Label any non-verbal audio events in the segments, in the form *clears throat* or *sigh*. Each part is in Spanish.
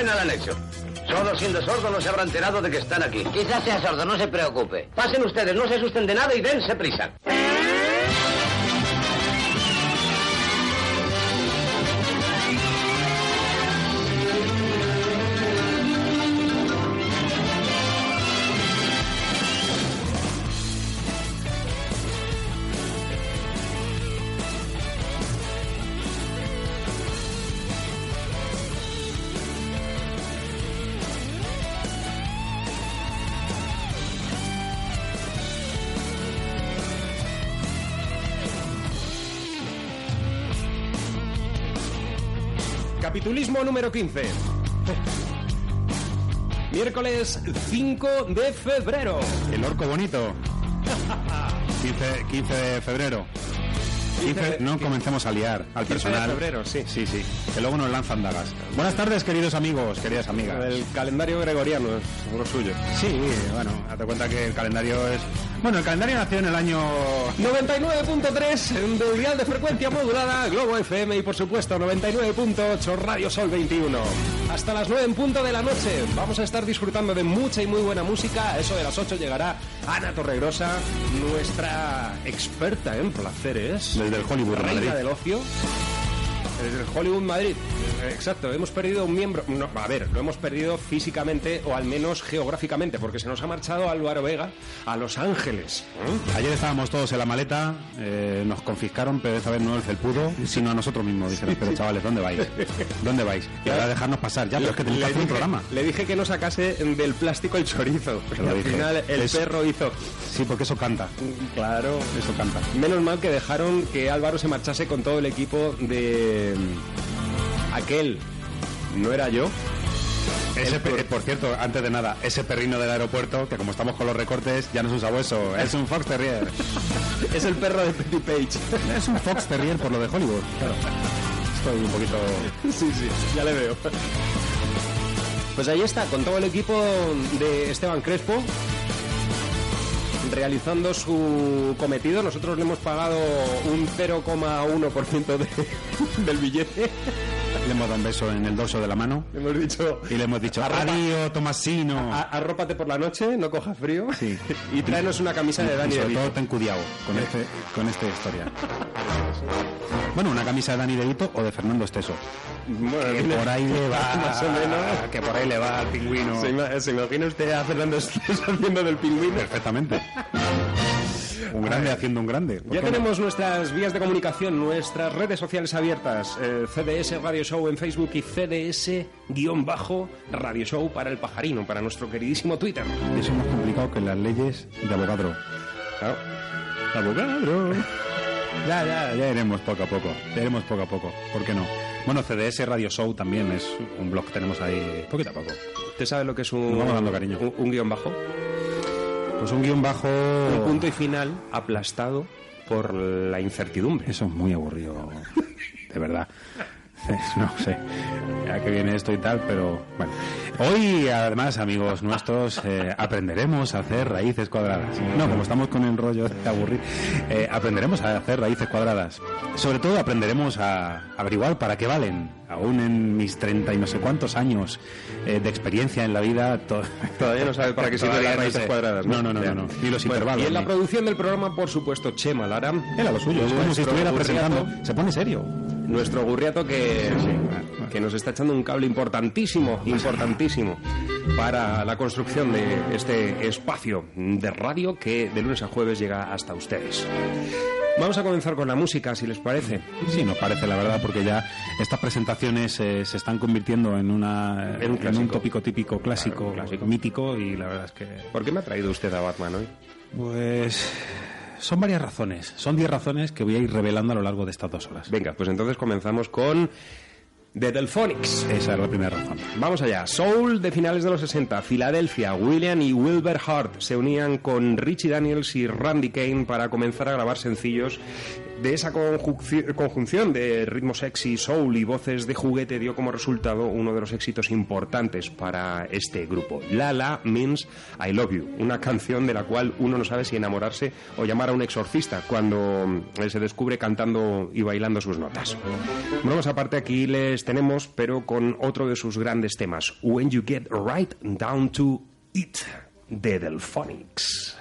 Buena la han hecho. Solo siendo sordo no se habrá enterado de que están aquí. Quizás sea sordo, no se preocupe. Pasen ustedes, no se asusten de nada y dense prisa. Capitulismo número 15. *laughs* Miércoles 5 de febrero. El orco bonito. *laughs* 15, 15 de febrero. 15, no comencemos a liar al 15 de personal. febrero, sí. Sí, sí. Que luego nos lanzan dagas. Buenas tardes, queridos amigos, queridas amigas. El calendario gregoriano es lo suyo. Sí, bueno, date cuenta que el calendario es. Bueno, el calendario nació en el año. 99.3 del dial de frecuencia modulada, Globo FM y por supuesto 99.8 Radio Sol 21. Hasta las 9 en punto de la noche vamos a estar disfrutando de mucha y muy buena música. A Eso de las 8 llegará Ana Torregrosa, nuestra experta en placeres. Desde el Hollywood de reina Madrid. del ocio. Desde el Hollywood Madrid. Eh, Exacto, hemos perdido un miembro. No, a ver, lo hemos perdido físicamente o al menos geográficamente, porque se nos ha marchado Álvaro Vega a Los Ángeles. ¿eh? Ayer estábamos todos en la maleta, eh, nos confiscaron, pero esta vez no el felpudo, sino a nosotros mismos. Dijeron, pero chavales, ¿dónde vais? ¿Dónde vais? Y ahora dejarnos pasar ya, pero es que tenéis que hacer un programa. le dije que no sacase del plástico el chorizo. Se lo al dije. final el perro hizo. Sí, porque eso canta. Claro. Eso canta. Menos mal que dejaron que Álvaro se marchase con todo el equipo de mm, aquel. No era yo. Ese pe- eh, por cierto, antes de nada, ese perrino del aeropuerto, que como estamos con los recortes, ya no es un sabueso, es un Fox Terrier. *laughs* Es el perro de Petit Page. es un Fox Terrier por lo de Hollywood. Claro. Estoy un poquito... Sí, sí, ya le veo. Pues ahí está, con todo el equipo de Esteban Crespo, realizando su cometido. Nosotros le hemos pagado un 0,1% de, *laughs* del billete. Le hemos dado un beso en el dorso de la mano Le hemos dicho, y le hemos dicho, adiós, Tomasino. "A- arrópate por la noche, no cojas frío. Sí. *laughs* Y tráenos una camisa de y Dani sobre DeVito. todo ten cuidado con, este, con esta historia. *laughs* Bueno, una camisa de Dani DeVito o de Fernando Esteso. Bueno, Que por ahí le va... *laughs* Más o menos. Que por ahí le va al pingüino. ¿Se, se imagina usted a Fernando Estés *laughs* haciendo del pingüino? Perfectamente. Un grande haciendo un grande. ¿por Ya tenemos nuestras vías de comunicación, nuestras redes sociales abiertas, eh, CDS Radio Show en Facebook y CDS-Radio Show para el pajarino, para nuestro queridísimo Twitter. Eso es más complicado que las leyes de abogado. Claro. Abogado. *laughs* Ya, ya, ya iremos poco a poco. Ya iremos poco a poco. ¿Por qué no? Bueno, CDS Radio Show también es un blog que tenemos ahí poquito a poco. ¿Usted sabe lo que es un, Nos vamos dando cariño. un, un guion bajo? Pues un guion bajo. Un punto y final aplastado por la incertidumbre. Eso es muy aburrido. De verdad. *laughs* No sé a qué viene esto y tal, pero bueno. Hoy, además, amigos nuestros, eh, aprenderemos a hacer raíces cuadradas. No, como estamos con el rollo de aburrir, eh, aprenderemos a hacer raíces cuadradas. Sobre todo aprenderemos a averiguar para qué valen. Aún en mis treinta y no sé cuántos años eh, de experiencia en la vida, to- *laughs* Todavía no sabe para qué sirven las no raíces sé. cuadradas. No, no, no, no, no. Ni los Bueno, intervalos. Y en la ni- producción del programa, por supuesto, Chema Lara. Era lo suyo, es como si estuviera presentando. Se pone serio. Nuestro gurriato que, que nos está echando un cable importantísimo, importantísimo para la construcción de este espacio de radio que de lunes a jueves llega hasta ustedes. Vamos a comenzar con la música, si les parece. Sí, nos parece la verdad, porque ya estas presentaciones eh, se están convirtiendo en, una, En un tópico típico clásico, Claro, un clásico. mítico, y la verdad es que. ¿Por qué me ha traído usted a Batman hoy? Pues. Son varias razones. Son 10 razones que voy a ir revelando a lo largo de estas dos horas. Venga, pues entonces comenzamos con The Delphonics. Esa es la primera razón. Vamos allá. Soul de finales de los 60. Filadelfia. William y Wilbur Hart se unían con Richie Daniels y Randy Kane para comenzar a grabar sencillos De esa conjunción de ritmo sexy, soul y voces de juguete dio como resultado uno de los éxitos importantes para este grupo. Lala means I love you, una canción de la cual uno no sabe si enamorarse o llamar a un exorcista cuando eh, se descubre cantando y bailando sus notas. Vamos aparte aquí les tenemos, pero con otro de sus grandes temas, When You Get Right Down to It, de Delphonics.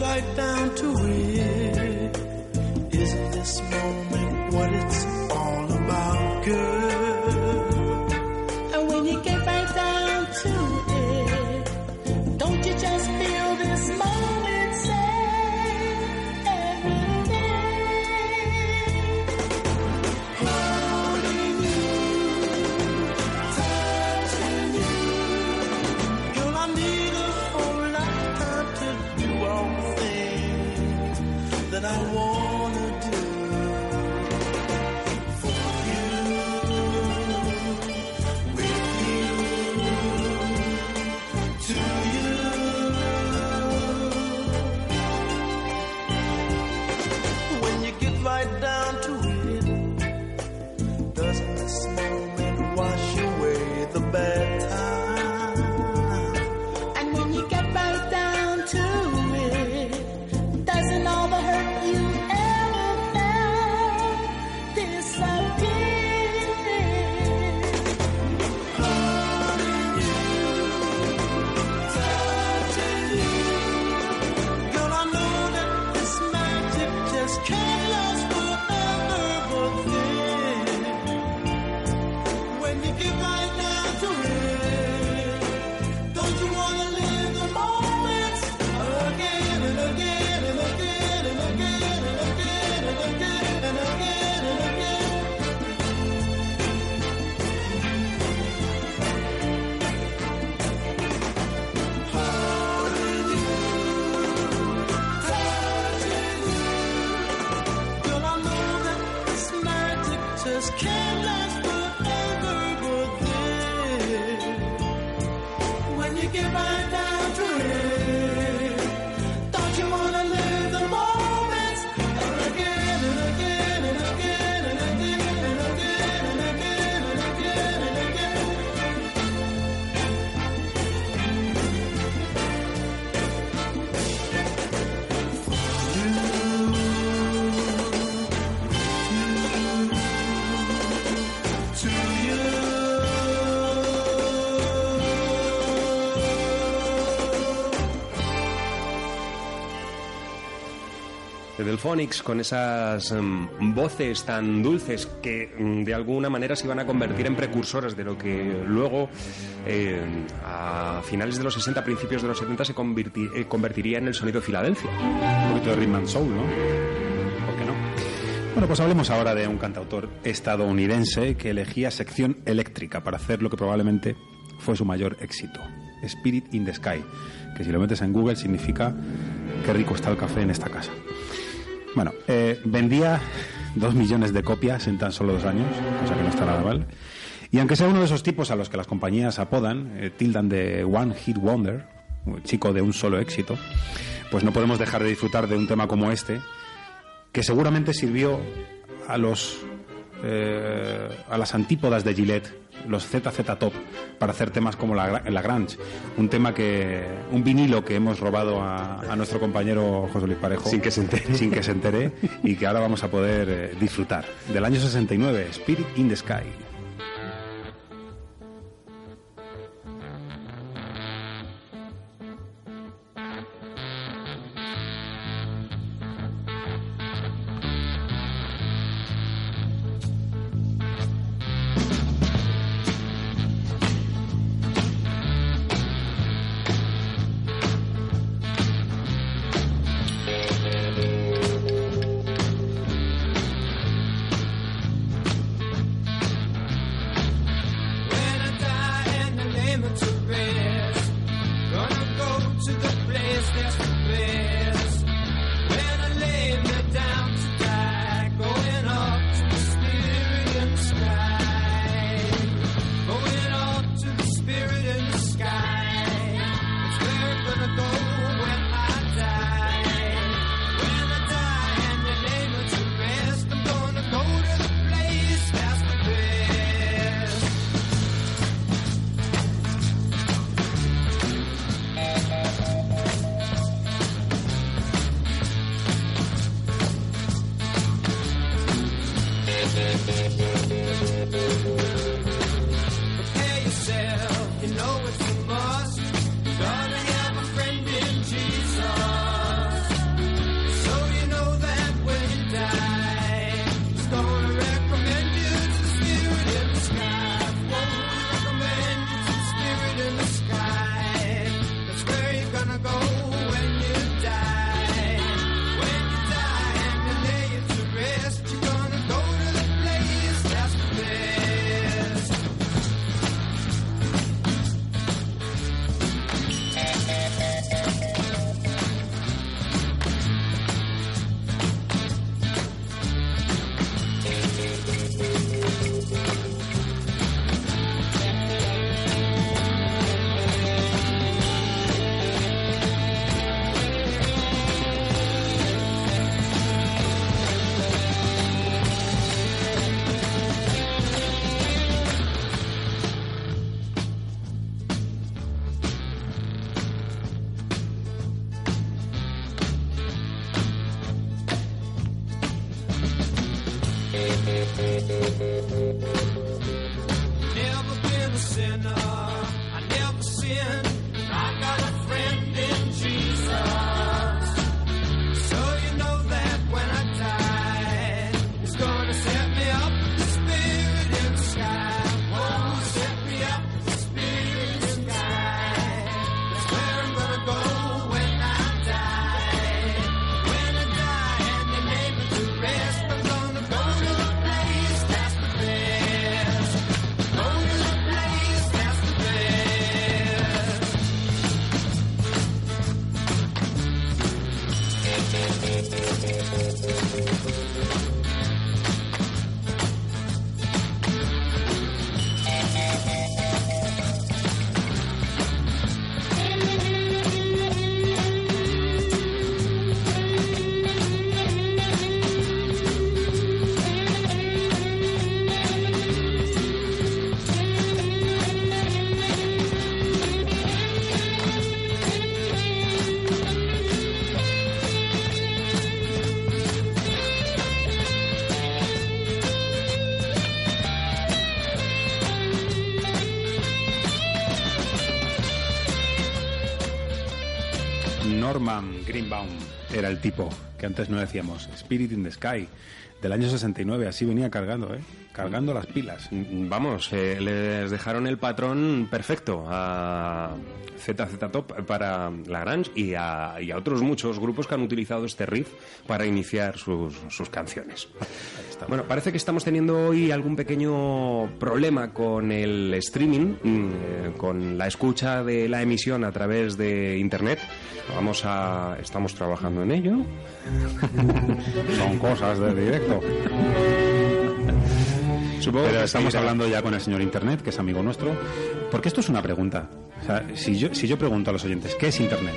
Right down to it. De Delphonics con esas mm, voces tan dulces que mm, de alguna manera se iban a convertir en precursoras de lo que luego eh, a finales de los 60, principios de los 70 se eh, convertiría en el sonido de Filadelfia. Un poquito de rhythm and soul, ¿no? ¿Por qué no? Bueno, pues hablemos ahora de un cantautor estadounidense que elegía sección eléctrica para hacer lo que probablemente fue su mayor éxito, Spirit in the Sky, que si lo metes en Google significa qué rico está el café en esta casa. Bueno, eh, vendía dos millones de copias en tan solo dos años, cosa que no está nada mal. Y aunque sea uno de esos tipos a los que las compañías apodan, eh, tildan de One Hit Wonder, un chico de un solo éxito, pues no podemos dejar de disfrutar de un tema como este, que seguramente sirvió a los eh, a las antípodas de Gillette, los ZZ Top, para hacer temas como la, la Grange, un tema que un vinilo que hemos robado a, a nuestro compañero José Luis Parejo Sin que se entere. sin que se entere y que ahora vamos a poder eh, disfrutar del año 69, Spirit in the Sky. Era el tipo que antes no decíamos. Spirit in the Sky, del año 69. Así venía cargando, ¿eh? Cargando las pilas. Vamos, eh, les dejaron el patrón perfecto a ZZ Top para Lagrange y a, y a otros muchos grupos que han utilizado este riff para iniciar sus, sus canciones. Bueno, parece que estamos teniendo hoy algún pequeño problema con el streaming, mm, eh, con la escucha de la emisión a través de internet. Vamos a, estamos trabajando en ello. *laughs* Son cosas de directo. Supongo Pero que estamos seguirá. hablando ya con el señor Internet, que es amigo nuestro. Porque esto es una pregunta. O sea, si yo, si yo pregunto a los oyentes, ¿qué es Internet?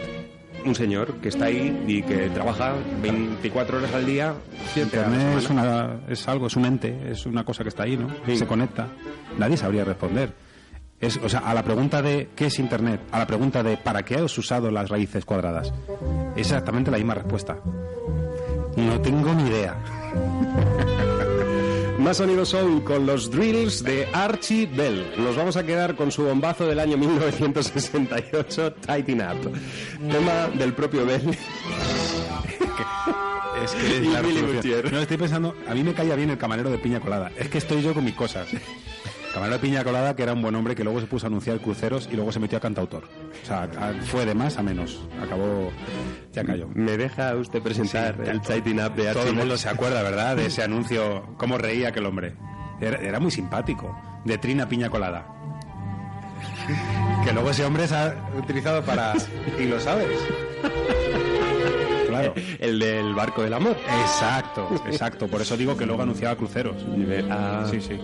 Un señor que está ahí y que trabaja 24 horas al día. Internet es, una, es algo, es un ente, es una cosa que está ahí, ¿no? Sí. Se conecta. Nadie sabría responder. Es, o sea, a la pregunta de ¿qué es Internet? A la pregunta de ¿para qué has usado las raíces cuadradas? Es exactamente la misma respuesta. No tengo ni idea. *laughs* Más sonido soul con los drills de Archie Bell. Nos vamos a quedar con su bombazo del año 1968, Tighten Up. Tema del propio Bell. *laughs* Es que es la. No, estoy pensando, a mí me caía bien el camarero de piña colada. Es que estoy yo con mis cosas. Camarero de piña colada, que era un buen hombre que luego se puso a anunciar cruceros y luego se metió a cantautor. O sea, fue de más a menos. Acabó, ya cayó. ¿Me deja usted presentar Sí, el Tighten Up de Todo Archie el mundo se acuerda, ¿verdad? De ese anuncio, cómo reía aquel hombre. Era, era muy simpático. De Trina Piña Colada. Que luego ese hombre se ha utilizado para... Y lo sabes. Claro. El del barco del amor. Exacto, exacto. Por eso digo que luego anunciaba cruceros. Ah, Sí, sí.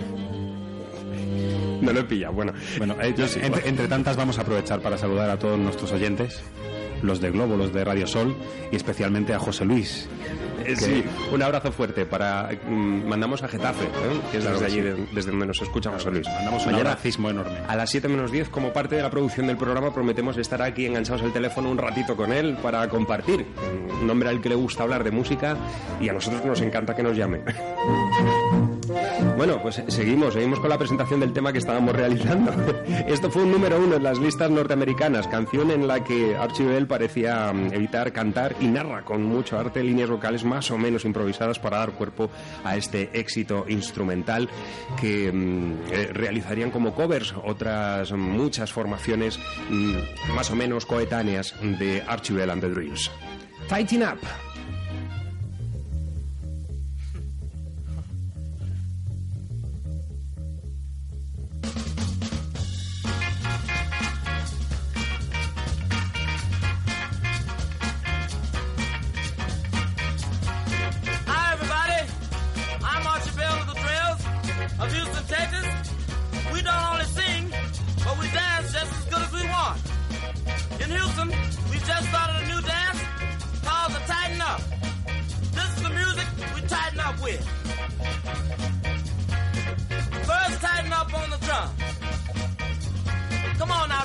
No lo he pillado. Bueno, Bueno, eh, Yo sí, entre, entre tantas vamos a aprovechar para saludar a todos nuestros oyentes, los de Globo, los de Radio Sol y especialmente a José Luis. Eh, Sí, un abrazo fuerte para. mm, mandamos a Getafe, ¿eh? que es Claro desde que allí, sí. de- desde donde nos escucha José Luis. Mandamos un Mañana, abracismo enorme. A las 7 menos 10, como parte de la producción del programa, prometemos estar aquí enganchados al teléfono un ratito con él para compartir. Un hombre al que le gusta hablar de música y a nosotros nos encanta que nos llame. *laughs* Bueno, pues seguimos, seguimos con la presentación del tema que estábamos realizando. *laughs* Esto fue un número uno en las listas norteamericanas, canción en la que Archie Bell parecía mm, evitar cantar y narra con mucho arte líneas vocales más o menos improvisadas para dar cuerpo a este éxito instrumental que mm, eh, realizarían como covers otras muchas formaciones mm, más o menos coetáneas de Archie Bell and the Drills. Tighten Up.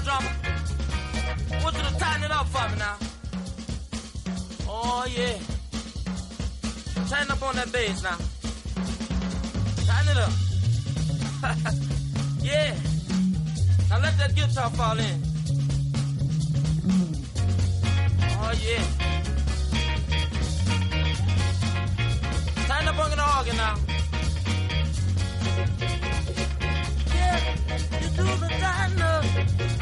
I want you to tighten it up for me now. Oh, yeah. Tighten up on that bass now. Tighten it up. *laughs* yeah. Now let that guitar fall in. Oh yeah. Tighten up on the organ now. Yeah, you do the tighten up.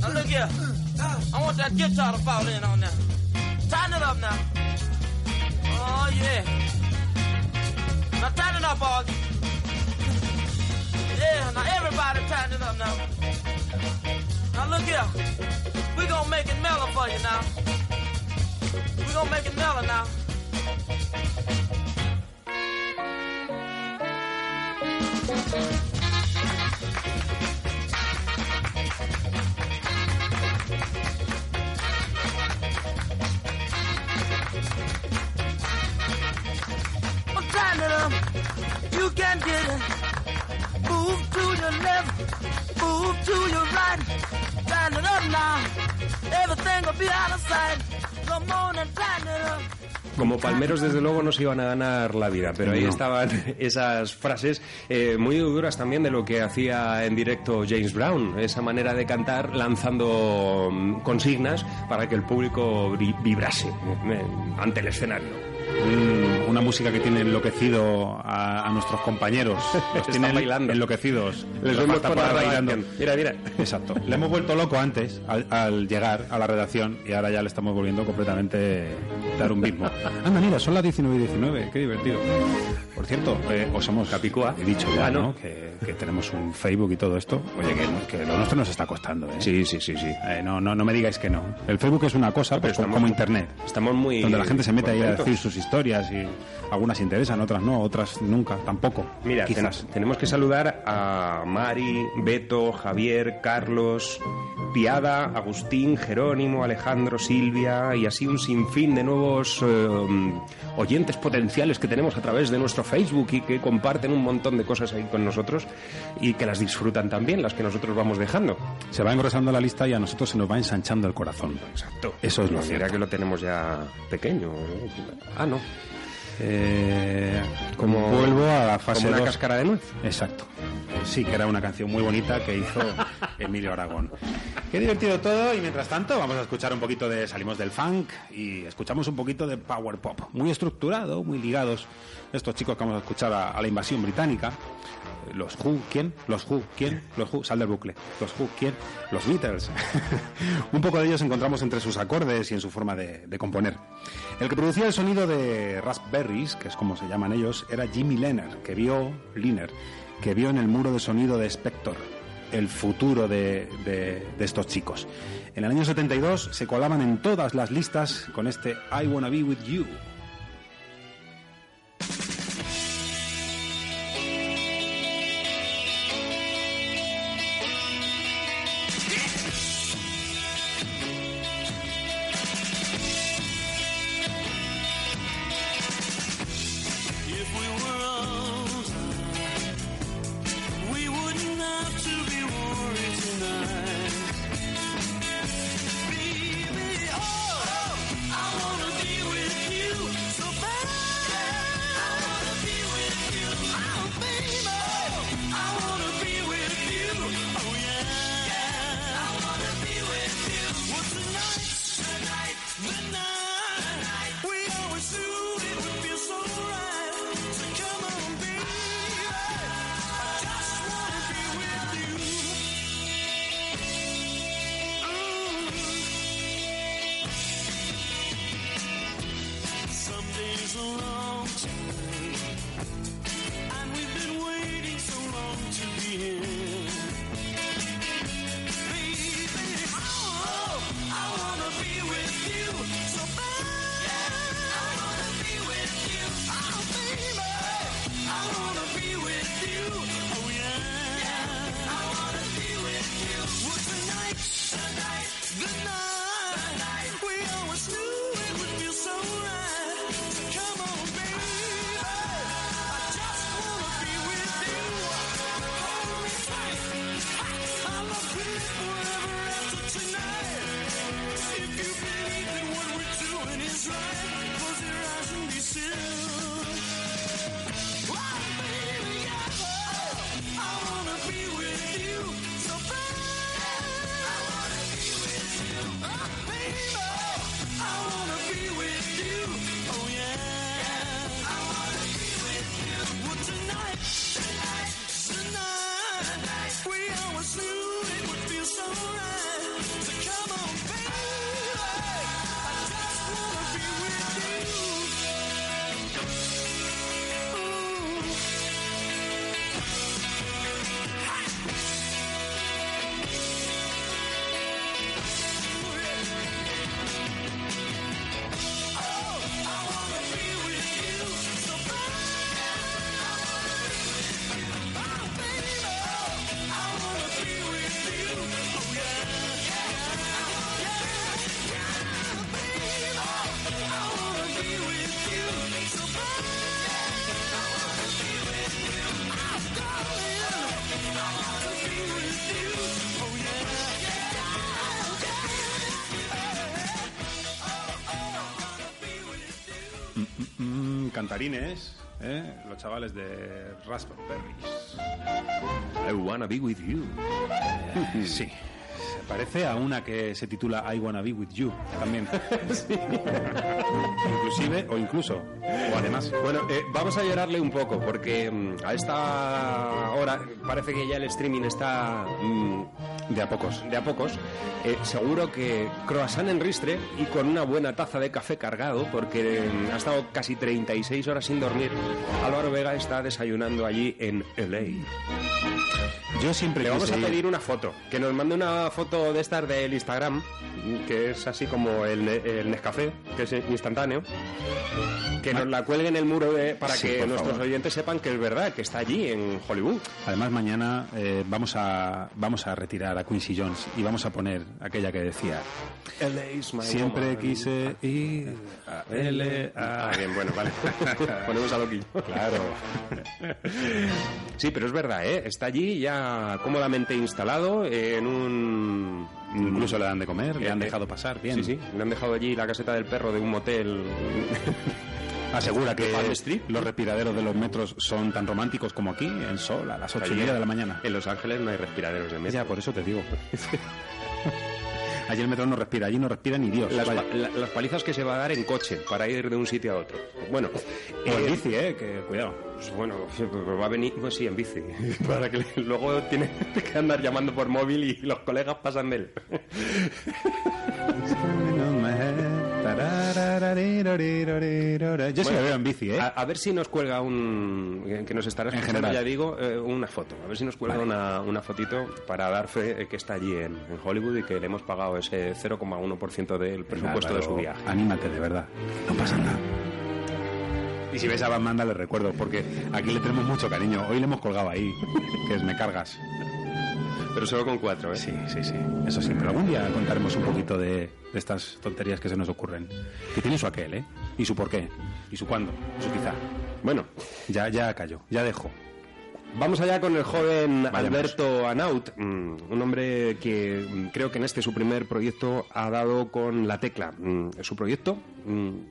now. Look here. I want that guitar to fall in on that. Tighten it up now. Oh, yeah. Now tighten it up, Augie. Yeah, now everybody tighten it up now. Now look here. We gonna make it mellow for you now. We gonna make it mellow now. Well, You can get it. Move to your left, move to your right. Tighten it up now. Everything will be out of sight. Come on and tighten it up. Como palmeros, desde luego, no se iban a ganar la vida, pero ahí No. estaban *laughs* esas frases eh, muy duras también de lo que hacía en directo James Brown, esa manera de cantar lanzando mm, consignas para que el público vibrase eh, ante el escenario. Mm, una música que tiene enloquecido a, a nuestros compañeros. *laughs* Los Están tiene bailando. enloquecidos. Les ahí bailando. Mira, mira. Exacto. *laughs* Le hemos vuelto loco antes al, al llegar a la redacción y ahora ya le estamos volviendo completamente dar un mismo. *laughs* Anda, mira, son las 19 y 19. Qué divertido. Por cierto, eh, os hemos Capicúa. He dicho ya, Ah, ¿no? ¿no? Que, que tenemos un Facebook y todo esto. Oye, que, que lo nuestro nos está costando, ¿eh? Sí, sí, sí, sí. Eh, no, no, no me digáis que no. El Facebook es una cosa, pues, Pero como, estamos- como Internet. Estamos muy Donde la gente se mete ahí a decir sus historias y algunas interesan, otras no, otras nunca, tampoco. Mira, quizás. ten- tenemos que saludar a Mari, Beto, Javier, Carlos, Piada, Agustín, Jerónimo, Alejandro, Silvia y así un sinfín de nuevos eh, oyentes potenciales que tenemos a través de nuestro Facebook y que comparten un montón de cosas ahí con nosotros y que las disfrutan también, las que nosotros vamos dejando. Se va engrosando la lista y a nosotros se nos va ensanchando el corazón. Exacto. Eso es lo cierto. que lo tenemos ya pequeño. ¿eh? Ah, no. Eh, Como- vuelvo a la fase Como una dos. cáscara de nuez. Exacto. Eh, Sí, que era una canción muy bonita que hizo *laughs* Emilio Aragón. Qué divertido todo y mientras tanto vamos a escuchar un poquito de Salimos del Funk y escuchamos un poquito de Power Pop. Muy estructurado, muy ligados estos chicos que vamos a escuchar a, a la invasión británica. Los Who, ¿quién? Los Who, ¿quién? Los Who, sal del bucle. Los Who, ¿quién? Los Beatles. *laughs* un poco de ellos encontramos entre sus acordes y en su forma de, de componer. El que producía el sonido de Raspberries, que es como se llaman ellos, era Jimmy Lenner, que vio, Liner, que vio en el muro de sonido de Spector el futuro de, de- de estos chicos. En el año 72 se colaban en todas las listas con este I Wanna Be With You. Cantarines, ¿eh? los chavales de Raspberries. I wanna be with you. *laughs* Sí. Se parece a una que se titula I Wanna Be With You también. *laughs* Inclusive, o incluso, o además. Bueno, eh, vamos a llorarle un poco porque mm, a esta hora parece que ya el streaming está mm, De a pocos. de a pocos. Eh, seguro que croissant en ristre y con una buena taza de café cargado porque mm, ha estado casi 36 horas sin dormir. Álvaro Vega está desayunando allí en LA. Yo siempre Le vamos a ir- pedir una foto, que nos mande una foto de estas del Instagram, que es así como el, ne- el Nescafé, que es instantáneo, que nos la cuelgue en el muro de- para Sí, que nuestros favor. oyentes sepan que es verdad, que está allí en Hollywood. Además, mañana eh, vamos, a, vamos a retirar a Quincy Jones y vamos a poner aquella que decía: Siempre quise ir a L. Ah, bien, bueno, vale. *laughs* Ponemos a loquillo. Claro. Sí, pero es verdad, ¿eh? Está allí ya cómodamente instalado en un... Incluso le dan de comer, le Eh, han eh, dejado pasar bien. Sí, sí. Le han dejado allí la caseta del perro de un motel. *laughs* Asegura que Street. los respiraderos de los metros son tan románticos como aquí, en sol, a las ocho y media de la mañana. En Los Ángeles no hay respiraderos de metro. Ya, por eso te digo. *laughs* Allí el metro no respira, allí no respira ni Dios. Las, vaya. pa- la- las palizas que se va a dar en coche para ir de un sitio a otro. Bueno, O en eh, bici, eh, que cuidado. pues bueno, pues va a venir, pues sí, en bici. *laughs* Para que luego tiene *laughs* que andar llamando por móvil y los colegas pasan de él. Yo sí me veo en bici, ¿eh? A, a ver si nos cuelga un. que nos estará En general. ya digo, eh, una foto. A ver si nos cuelga Vale. una, una fotito para dar fe que está allí en, en Hollywood y que le hemos pagado ese 0,1% del presupuesto de su viaje. Anímate, de verdad. No pasa nada. Y si ves a Batman, dale recuerdo, porque aquí le tenemos mucho cariño. Hoy le hemos colgado ahí, que es Me Cargas. Pero solo con cuatro, ¿eh? Sí, sí, sí. Eso sí, pero algún día contaremos un poquito de, de estas tonterías que se nos ocurren. Que tiene su aquel, ¿eh? Y su por qué. Y su cuándo. Y su quizá. Bueno, Ya, ya cayó. Ya dejo. Vamos allá con el joven Vayamos. Alberto Anaut, mm, un hombre que mm, creo que en este su primer proyecto ha dado con la tecla. Mm, Su proyecto,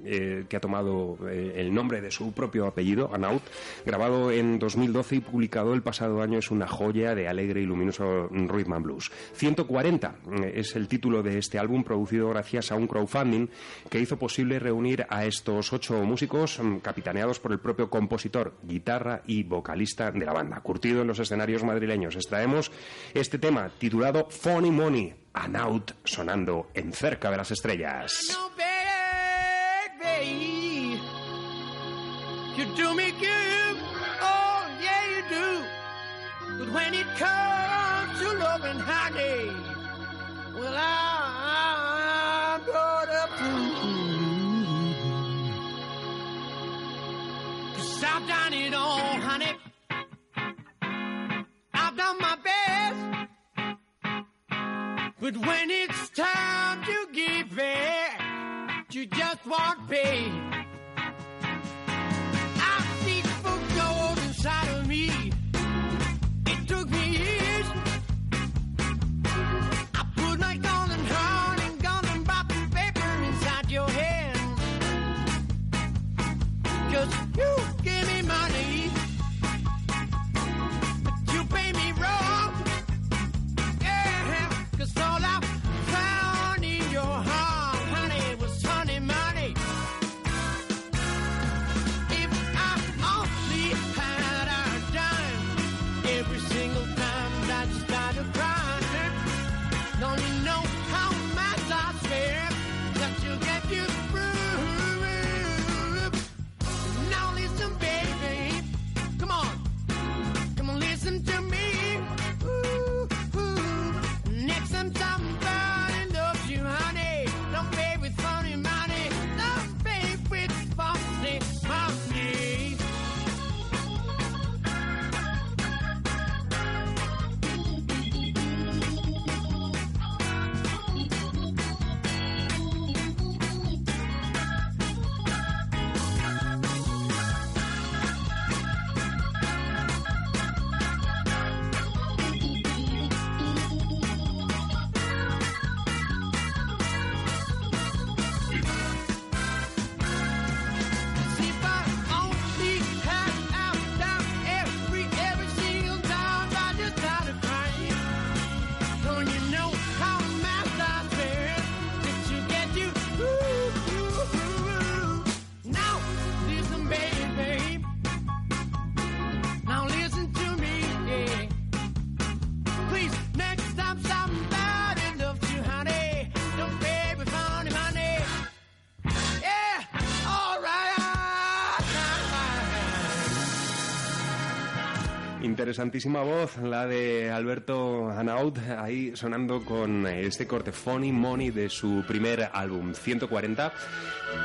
eh, que ha tomado eh, el nombre de su propio apellido, Anaut, grabado en 2012 y publicado el pasado año, es una joya de alegre y luminoso mm, rhythm and blues. 140 mm, es el título de este álbum, producido gracias a un crowdfunding que hizo posible reunir a estos ocho músicos mm, capitaneados por el propio compositor, guitarra y vocalista de la banda, curtido en los escenarios madrileños. Extraemos este tema titulado Funny Money, Anaut, sonando en cerca de las estrellas. You do me good. Oh, yeah, you do. But when it comes to love and honey, well, I'm gonna prove. Cause I've done it all, honey. I've done my best. But when it's time to give it, you just won't pay. Interesantísima voz, la de Alberto Hanaud, ahí sonando con este corte Funny Money de su primer álbum, 140.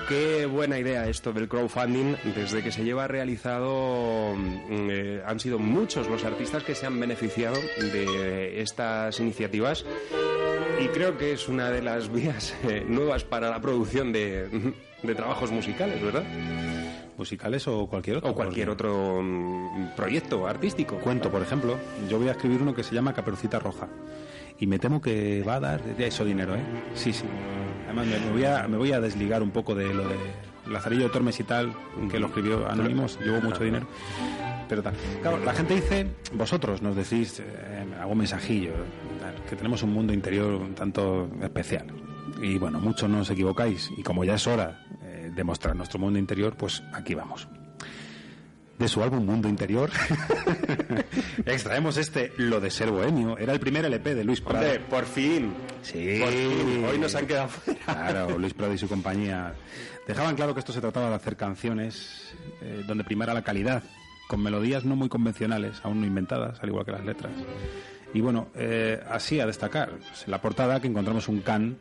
Qué buena idea esto del crowdfunding. Desde que se lleva realizado, mm, eh, han sido muchos los artistas que se han beneficiado de estas iniciativas. Y creo que es una de las vías eh, nuevas para la producción de, de trabajos musicales, ¿verdad? Musicales o cualquier otro. O cualquier otro mm, proyecto artístico. Cuento, por ejemplo, yo voy a escribir uno que se llama Caperucita Roja. Y me temo que va a dar de eso dinero, ¿eh? Sí, sí. Además, me, voy a, me voy a desligar un poco de lo de Lazarillo Tormes y tal, que lo escribió Anónimos, llevó mucho dinero. Pero tal. Claro, la gente dice, vosotros nos decís, eh, algún mensajillo, que tenemos un mundo interior un tanto especial. Y bueno, muchos no os equivocáis. Y como ya es hora eh, de mostrar nuestro mundo interior, pues aquí vamos. De su álbum Mundo Interior, *laughs* extraemos este Lo de ser bohemio. Era el primer LP de Luis Prado. Hombre, por fin. Sí. Por fin. Hoy nos han quedado fuera. Claro, Luis Prado y su compañía dejaban claro que esto se trataba de hacer canciones eh, donde primara la calidad, con melodías no muy convencionales, aún no inventadas, al igual que las letras. Y bueno, eh, así a destacar, pues, en la portada que encontramos un can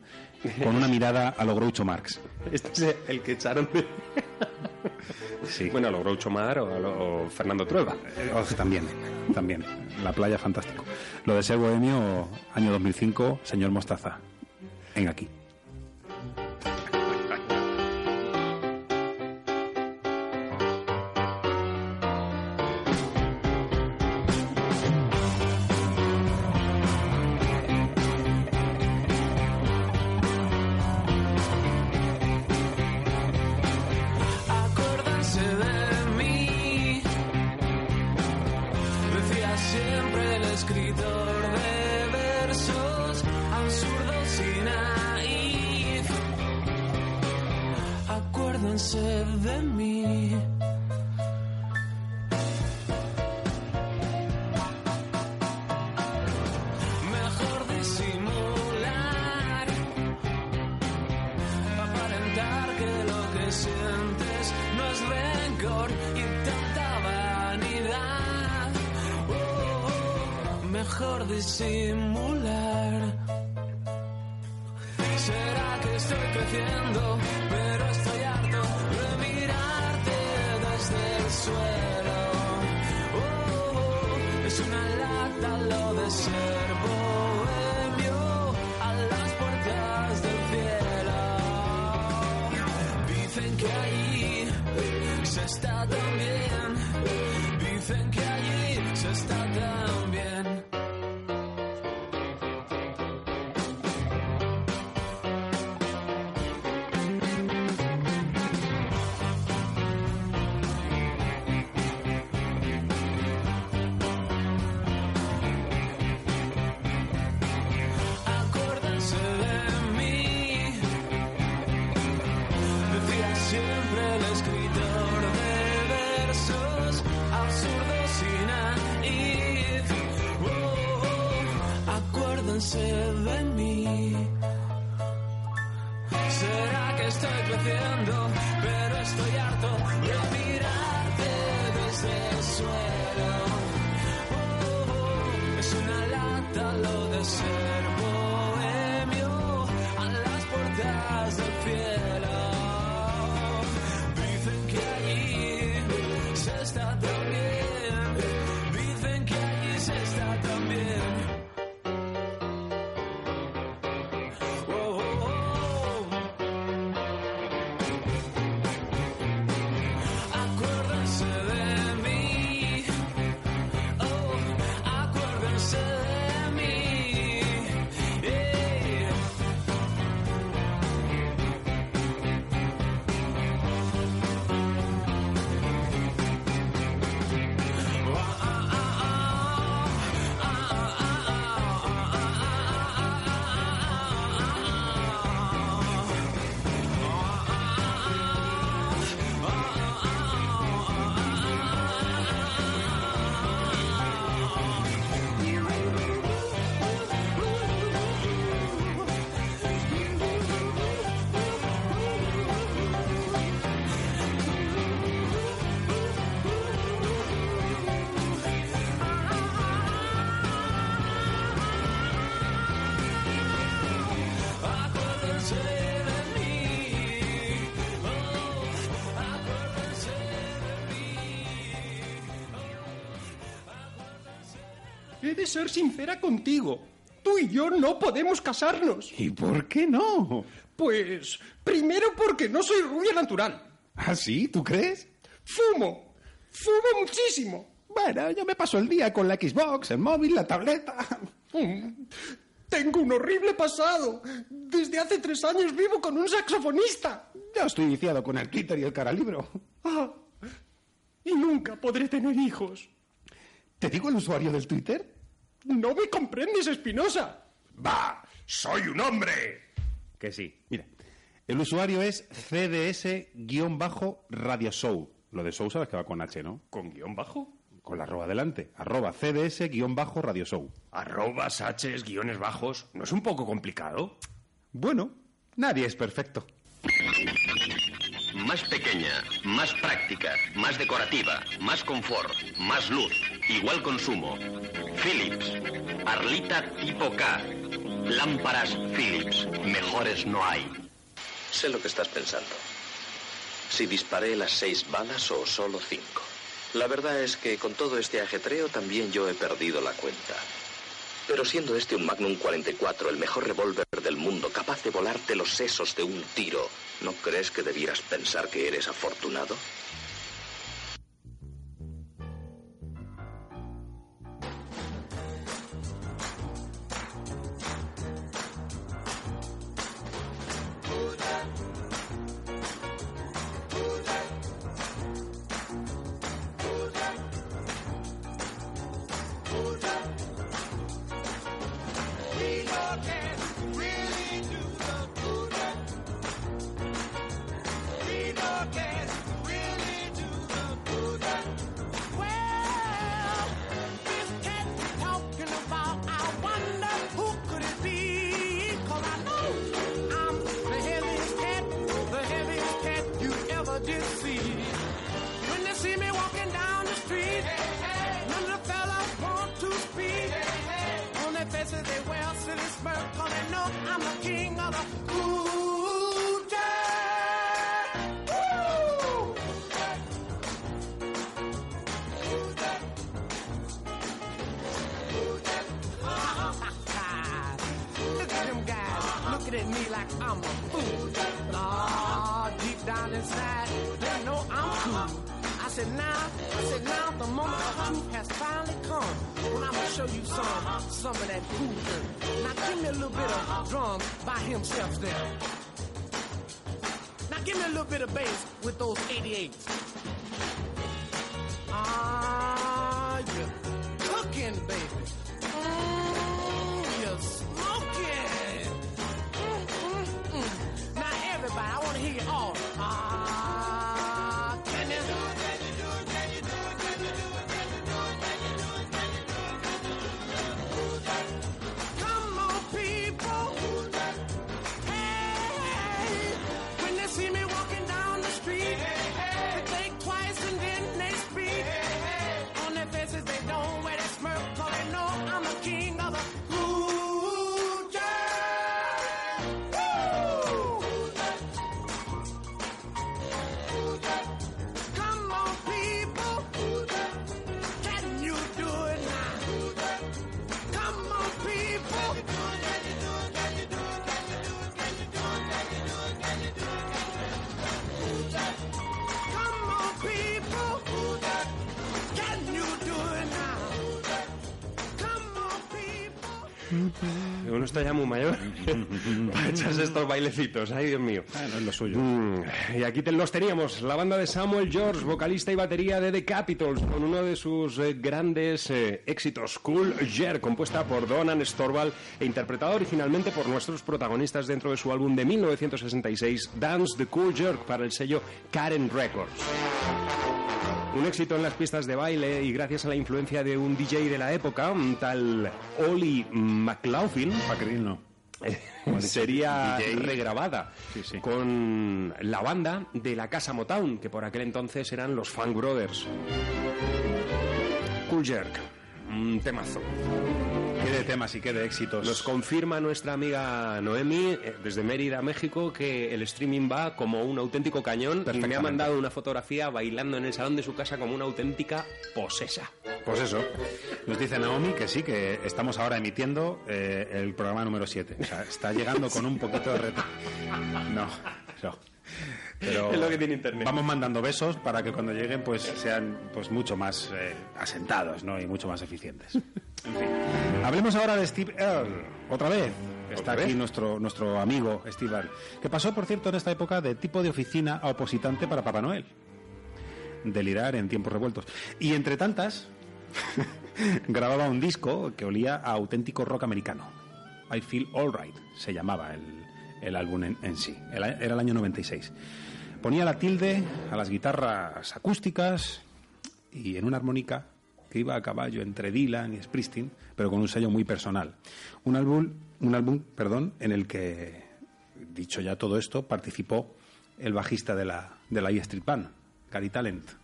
con una mirada a lo Groucho Marx. Este es el que echaron de... Sí. Bueno, a lo Groucho Mar o a lo Fernando Trueba. Eh, oh, también, también. La playa, fantástico. Lo de ser bohemio, año 2005, señor Mostaza. Venga aquí. Ser sincera contigo. Tú y yo no podemos casarnos. ¿Y por qué no? Pues, primero porque no soy rubia natural. ¿Ah, sí? ¿Tú crees? Fumo. Fumo muchísimo. Bueno, yo me paso el día con la Xbox, el móvil, la tableta. Mm. Tengo un horrible pasado. Desde hace tres años vivo con un saxofonista. Yo estoy viciado con el Twitter y el caralibro. Ah, y nunca podré tener hijos. ¿Te digo el usuario del Twitter? No me comprendes, Espinosa. ¡Va! ¡Soy un hombre! Que sí. Mira, el usuario es CDS-radioshow. Lo de show sabes que va con H, ¿no? ¿Con guion bajo? Con la arroba delante. Arroba CDS-radioshow. Arrobas, Hs, guiones bajos. ¿No es un poco complicado? Bueno, nadie es perfecto. Más pequeña, más práctica, más decorativa, más confort, más luz, igual consumo. Philips. Arlita tipo K. Lámparas Philips. Mejores no hay. Sé lo que estás pensando. Si disparé las seis balas o solo cinco. La verdad es que con todo este ajetreo también yo he perdido la cuenta. Pero siendo este un Magnum 44, el mejor revólver del mundo, capaz de volarte los sesos de un tiro, ¿no crees que debieras pensar que eres afortunado? Said now, I said now the moment of truth has finally come. When I'm gonna show you some, some of that dirt. Now give me a little bit of drum by himself there. Now give me a little bit of bass with those 88s. Mm-hmm. Uno está ya muy mayor *laughs* para echarse estos bailecitos. Ay, Dios mío. Ah, no es lo suyo. Mm, y aquí te- los teníamos, la banda de Samuel George, vocalista y batería de The Capitals, con uno de sus eh, grandes eh, éxitos, Cool Jerk, compuesta por Donan Storval e interpretada originalmente por nuestros protagonistas dentro de su álbum de 1966, Dance the Cool Jerk, para el sello Karen Records. Un éxito en las pistas de baile y gracias a la influencia de un DJ de la época, un tal Ollie McLaughlin, Paquerín no. *laughs* sería regrabada Sí, sí. con la banda de la casa Motown, que por aquel entonces eran los Funk Brothers. Cool Jerk. Un temazo. Qué de temas y qué de éxitos. Nos confirma nuestra amiga Noemi eh, desde Mérida, México, que el streaming va como un auténtico cañón y me ha mandado una fotografía bailando en el salón de su casa como una auténtica posesa. Pues eso. Nos dice Naomi que sí, que estamos ahora emitiendo eh, el programa número 7. O sea, está llegando con un poquito de retraso. *laughs* No, no. Pero Es lo que tiene Internet. Vamos mandando besos para que cuando lleguen pues sean pues mucho más eh, asentados, ¿no? Y mucho más eficientes. *laughs* En fin. Hablemos ahora de Steve Earle, otra vez. Está ¿Otra aquí vez? nuestro, nuestro amigo Steve Earle, que pasó, por cierto, en esta época de tipo de oficina a opositante para Papá Noel. Delirar en tiempos revueltos. Y entre tantas, *laughs* grababa un disco que olía a auténtico rock americano. I Feel Alright se llamaba el, el álbum en, sí. Era el año 96. Ponía la tilde a las guitarras acústicas y en una armónica que iba a caballo entre Dylan y Springsteen, pero con un sello muy personal. Un álbum, un álbum, perdón, en el que, dicho ya todo esto, participó el bajista de la, de la E Street Band, Gary Talent.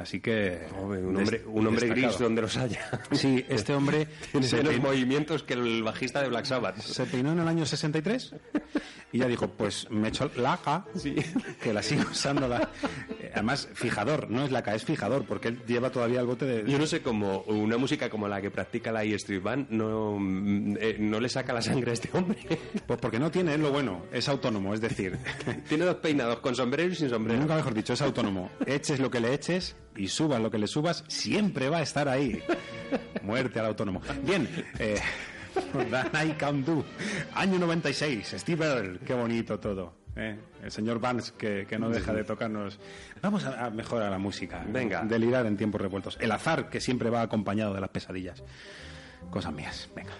Así que Hombre, un hombre, un hombre gris donde los haya. Sí, este hombre *laughs* Tiene menos peinó, movimientos que el bajista de Black Sabbath. se peinó en el año 63 y ya dijo, pues me echo laca, que la sigo usando. La... Además, fijador, no es laca, es fijador, porque él lleva todavía el bote de... Yo no sé cómo una música como la que practica la E Street Band no, eh, no le saca la sangre a este hombre. *laughs* Pues porque no tiene, es lo bueno, es autónomo, es decir, *laughs* Tiene dos peinados, con sombrero y sin sombrero. nunca mejor dicho, es autónomo. Eches lo que le eches y subas lo que le subas, siempre va a estar ahí. *laughs* Muerte al autónomo. Bien, eh, I Can Do. Año 96, Steve Earle, qué bonito todo. eh. El señor Vance que, que no deja de tocarnos. Vamos a, a mejorar la música. Venga. Delirar en tiempos revueltos. El azar que siempre va acompañado de las pesadillas. Cosas mías. Venga.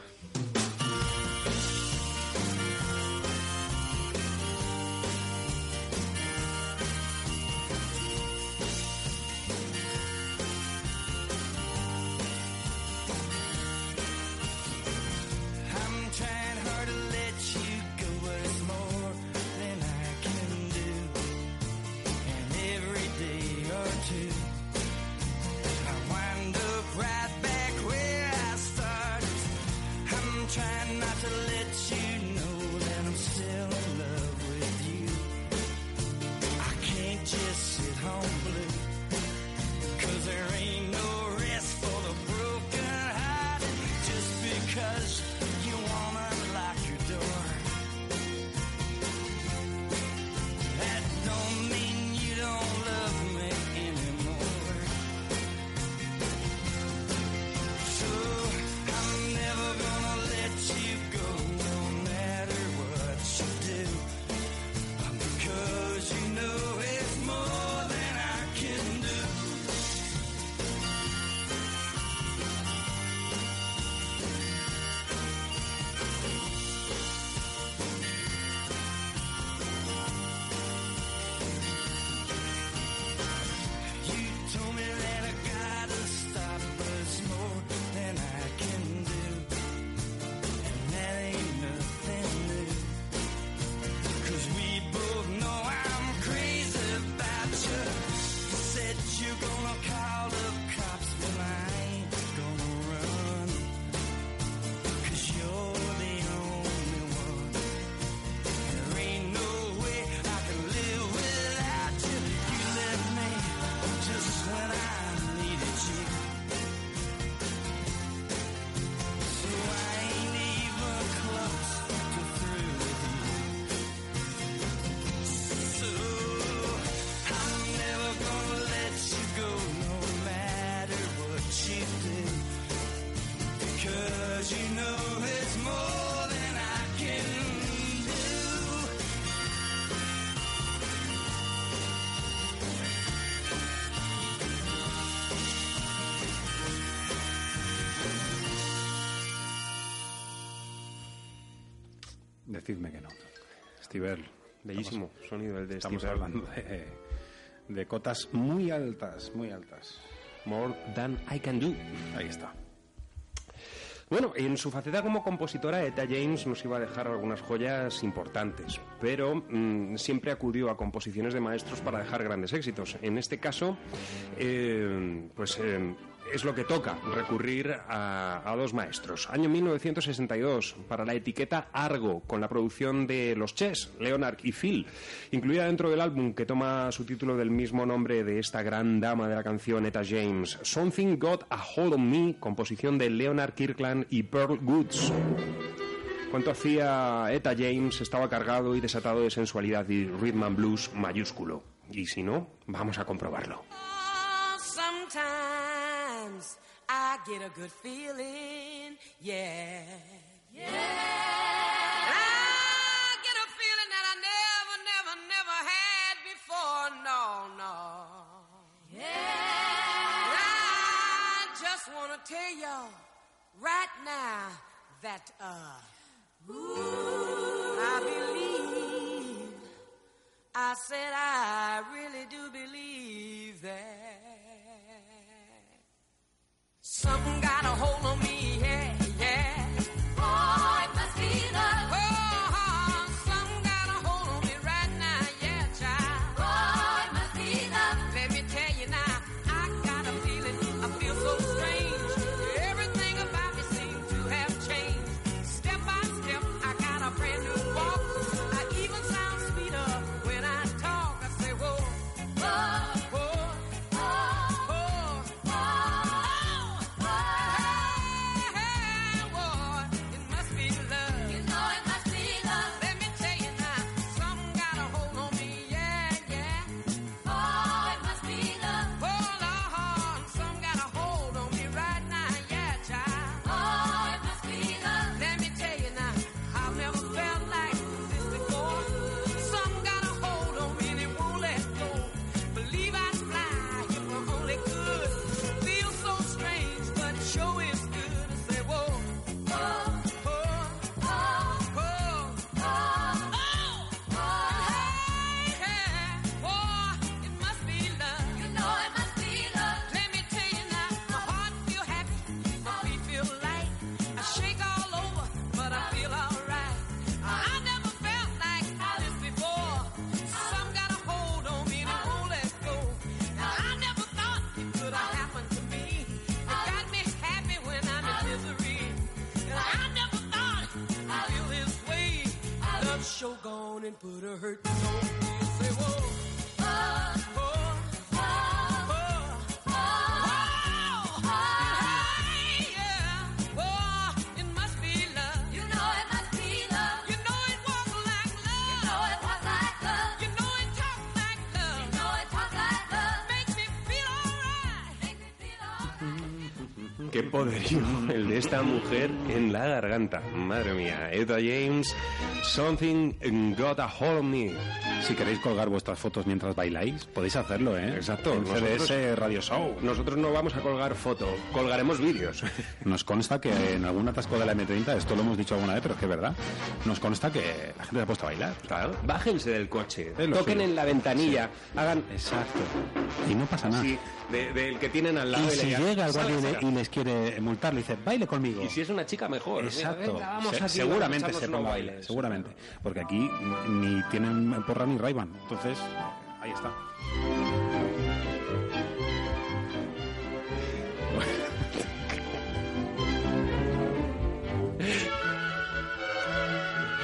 Estamos Steve hablando de, de cotas muy altas, muy altas. More than I can do. Ahí está. Bueno, en su faceta como compositora, Etta James nos iba a dejar algunas joyas importantes, pero mm, siempre acudió a composiciones de maestros para dejar grandes éxitos. En este caso, eh, pues eh, es lo que toca, recurrir a, dos maestros. Año 1962, para la etiqueta Argo, con la producción de Los Chess, Leonard y Phil, incluida dentro del álbum que toma su título del mismo nombre de esta gran dama de la canción, Etta James. Something Got a Hold on Me, composición de Leonard Kirkland y Pearl Goods. Cuanto hacía Etta James, estaba cargado y desatado de sensualidad y rhythm and blues mayúsculo. Y si no, vamos a comprobarlo. Sometimes I get a good feeling, yeah. Yeah. I get a feeling that I never, never, never had before, no, no. Yeah. I just want to tell y'all right now that, uh, I believe I said I really do believe something got a hold on me, yeah, poderío *laughs* el de esta mujer en la garganta. Madre mía, Etta James, Something Got a Hold on Me. Si queréis colgar vuestras fotos mientras bailáis, podéis hacerlo, ¿eh? Exacto. En Nosotros- CDS Radio Show. Nosotros no vamos a colgar foto, colgaremos vídeos. *laughs* Nos consta que en algún atasco de la M30, esto lo hemos dicho alguna vez, pero es que es verdad, nos consta que la gente se ha puesto a bailar. Claro, bájense del coche, lo toquen suyo. en la ventanilla, hagan Exacto. Y no pasa nada. sí, de- del que tienen al lado. Y si llega el "Salga, guardia y, salga". le- y les quiere multar, le dice, baile conmigo. Y si es una chica mejor. Exacto. Venga, vamos Se- aquí, seguramente vamos se ponga bailar, seguramente. Porque aquí ni tienen porra ni Rayban. Entonces, ahí está.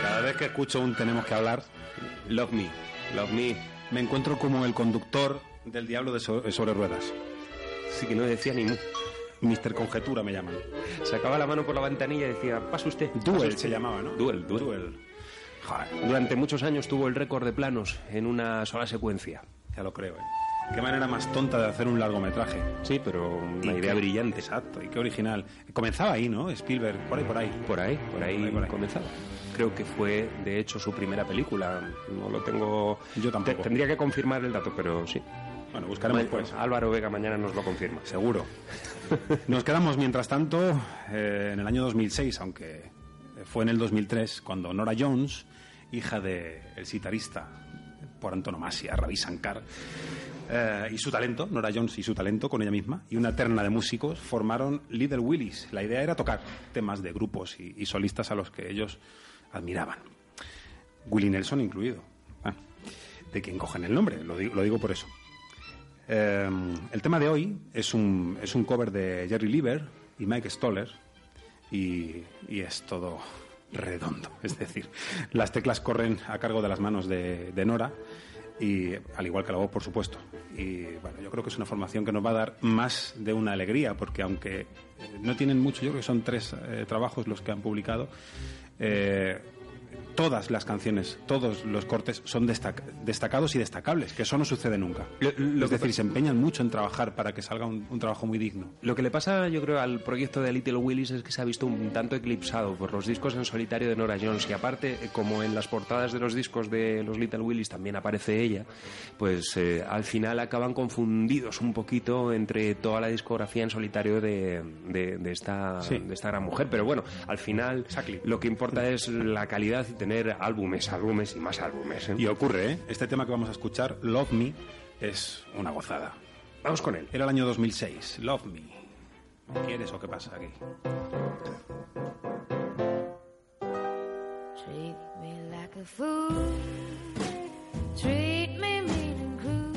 Cada vez que escucho un tenemos que hablar, Love me, love me. me encuentro como el conductor del diablo de so- sobre ruedas. Sí que no decía ni mu. Mister Conjetura me llaman. Sacaba la mano por la ventanilla y decía, pase usted. Duel usted". se llamaba, ¿no? Duel, duel. Duel. Joder, Durante muchos años tuvo el récord de planos en una sola secuencia. ya lo creo, ¿eh? Qué manera más tonta de hacer un largometraje. Sí, pero una Y idea qué- brillante. Exacto, y qué original. Comenzaba ahí, ¿no? Spielberg, por ahí, por ahí. Por ahí, por ahí, Por ahí, por ahí. comenzaba. Creo que fue, de hecho, su primera película. No lo tengo. Yo tampoco. Te- tendría que confirmar el dato, pero sí. Bueno, buscaremos Ma- pues. Álvaro Vega mañana nos lo confirma. Seguro. Nos quedamos, mientras tanto, eh, en el año 2006, aunque fue en el 2003, cuando Nora Jones, hija del el sitarista por antonomasia, Ravi Shankar, eh, y su talento, Nora Jones y su talento con ella misma, y una terna de músicos, formaron Little Willis. La idea era tocar temas de grupos y, y solistas a los que ellos admiraban. Willie Nelson incluido. Ah, de quien cogen el nombre, lo digo, lo digo por eso. Eh, el tema de hoy es un, es un cover de Jerry Lieber y Mike Stoller y, es todo redondo. Es decir, las teclas corren a cargo de las manos de, Nora y al igual que la voz, por supuesto. Y bueno, yo creo que es una formación que nos va a dar más de una alegría, porque aunque no tienen mucho, yo creo que son tres eh, trabajos los que han publicado, eh, todas las canciones, todos los cortes son destac- destacados y destacables, que eso no sucede nunca. Lo- lo es decir, se empeñan mucho en trabajar para que salga un, un trabajo muy digno. Lo que le pasa, yo creo, al proyecto de Little Willis es que se ha visto un tanto eclipsado por los discos en solitario de Nora Jones y aparte, eh, como en las portadas de los discos de los Little Willis también aparece ella, pues eh, al final acaban confundidos un poquito entre toda la discografía en solitario de, de- de esta, Sí. de esta gran mujer. Pero bueno, al final Exactly. lo que importa es la calidad y tener álbumes, álbumes y más álbumes. ¿eh? Y ocurre, ¿eh? Este tema que vamos a escuchar, Love Me, es una gozada. Vamos con él. Era el año 2006, Love Me. ¿Me quieres o qué pasa aquí? Treat me like a fool. Treat me mean and cruel.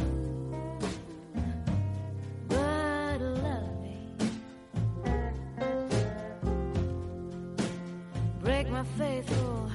But love me. Break my faithful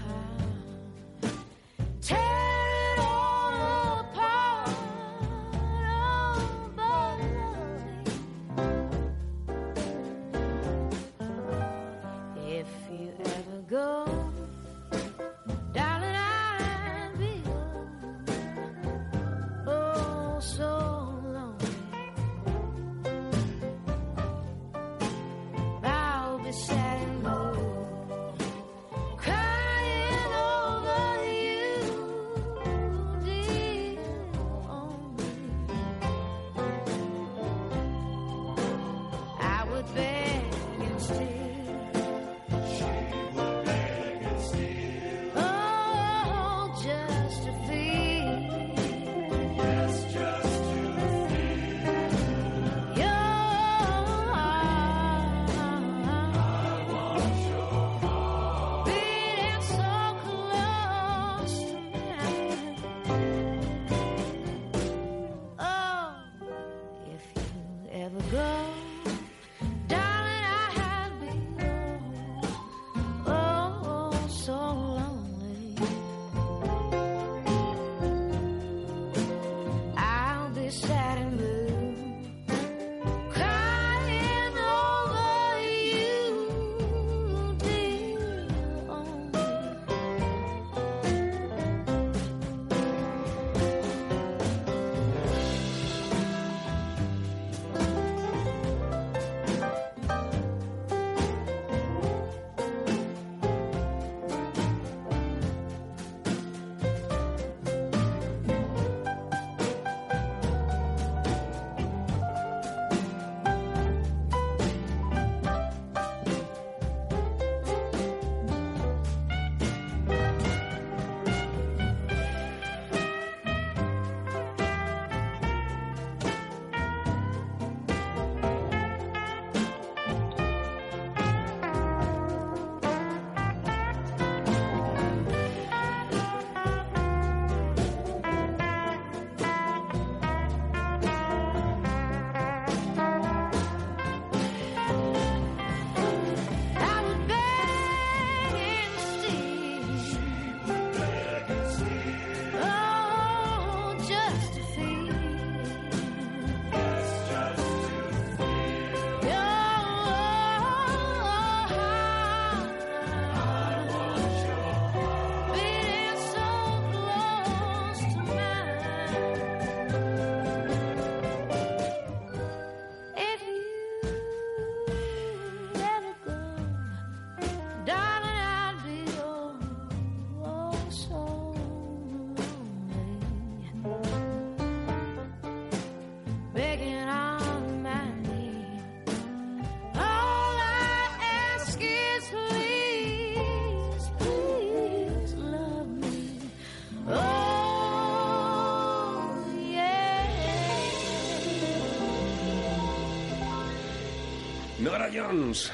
Nora Jones.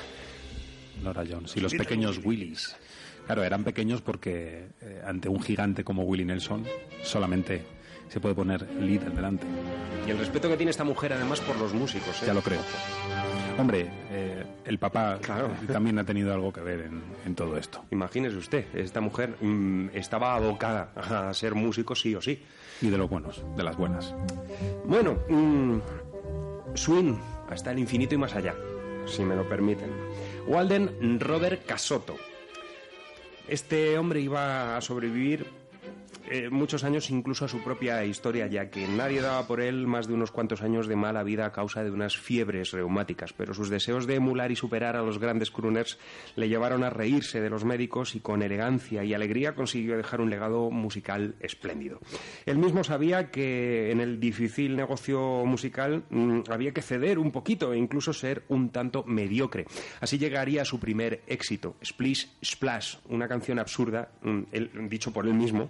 Nora Jones y los pequeños Willys. Claro, eran pequeños porque eh, ante un gigante como Willie Nelson solamente se puede poner líder delante. Y el respeto que tiene esta mujer además por los músicos. ¿eh? Ya lo creo. Hombre, eh, el papá *laughs* también ha tenido algo que ver en, en todo esto. Imagínese usted, esta mujer mm, estaba abocada a ser músico sí o sí. Y de los buenos, de las buenas. Bueno, mm, swing hasta el infinito y más allá, si me lo permiten. Walden Robert Casotto. Este hombre iba a sobrevivir eh, muchos años incluso a su propia historia, ya que nadie daba por él más de unos cuantos años de mala vida a causa de unas fiebres reumáticas, pero sus deseos de emular y superar a los grandes crooners le llevaron a reírse de los médicos y con elegancia y alegría consiguió dejar un legado musical espléndido. Él mismo sabía que en el difícil negocio musical mm, había que ceder un poquito e incluso ser un tanto mediocre. Así llegaría su primer éxito, Splish Splash, una canción absurda, mm, él- dicho por él mismo,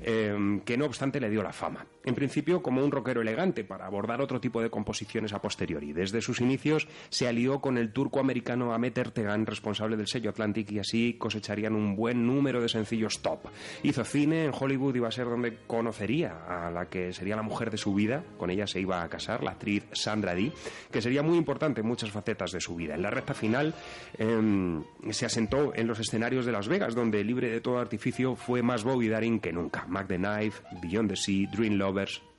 eh, que no obstante le dio la fama. En principio como un rockero elegante para abordar otro tipo de composiciones a posteriori. Desde sus inicios se alió con el turco-americano Ahmet Ertegan, responsable del sello Atlantic, y así cosecharían un buen número de sencillos top. Hizo cine en Hollywood, iba a ser donde conocería a la que sería la mujer de su vida, con ella se iba a casar, la actriz Sandra Dee, que sería muy importante en muchas facetas de su vida. En la recta final em, se asentó en los escenarios de Las Vegas, donde libre de todo artificio fue más Bobby Darin que nunca. Mac the Knife, Beyond the Sea, Dream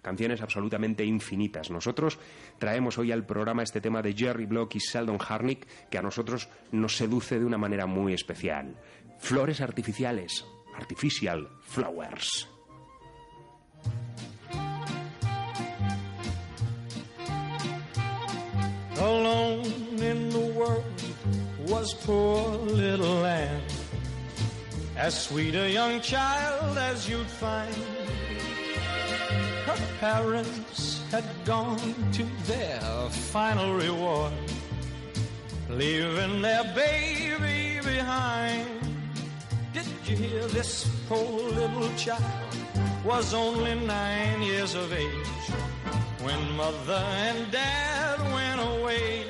Canciones absolutamente infinitas. Nosotros traemos hoy al programa este tema de Jerry Block y Sheldon Harnick, que a nosotros nos seduce de una manera muy especial. Flores artificiales, artificial flowers. Alone in the world was poor little lamb, as sweet a young child as you'd find. Parents had gone to their final reward, leaving their baby behind. Did you hear this poor little child was only nine years of age when mother and dad went away.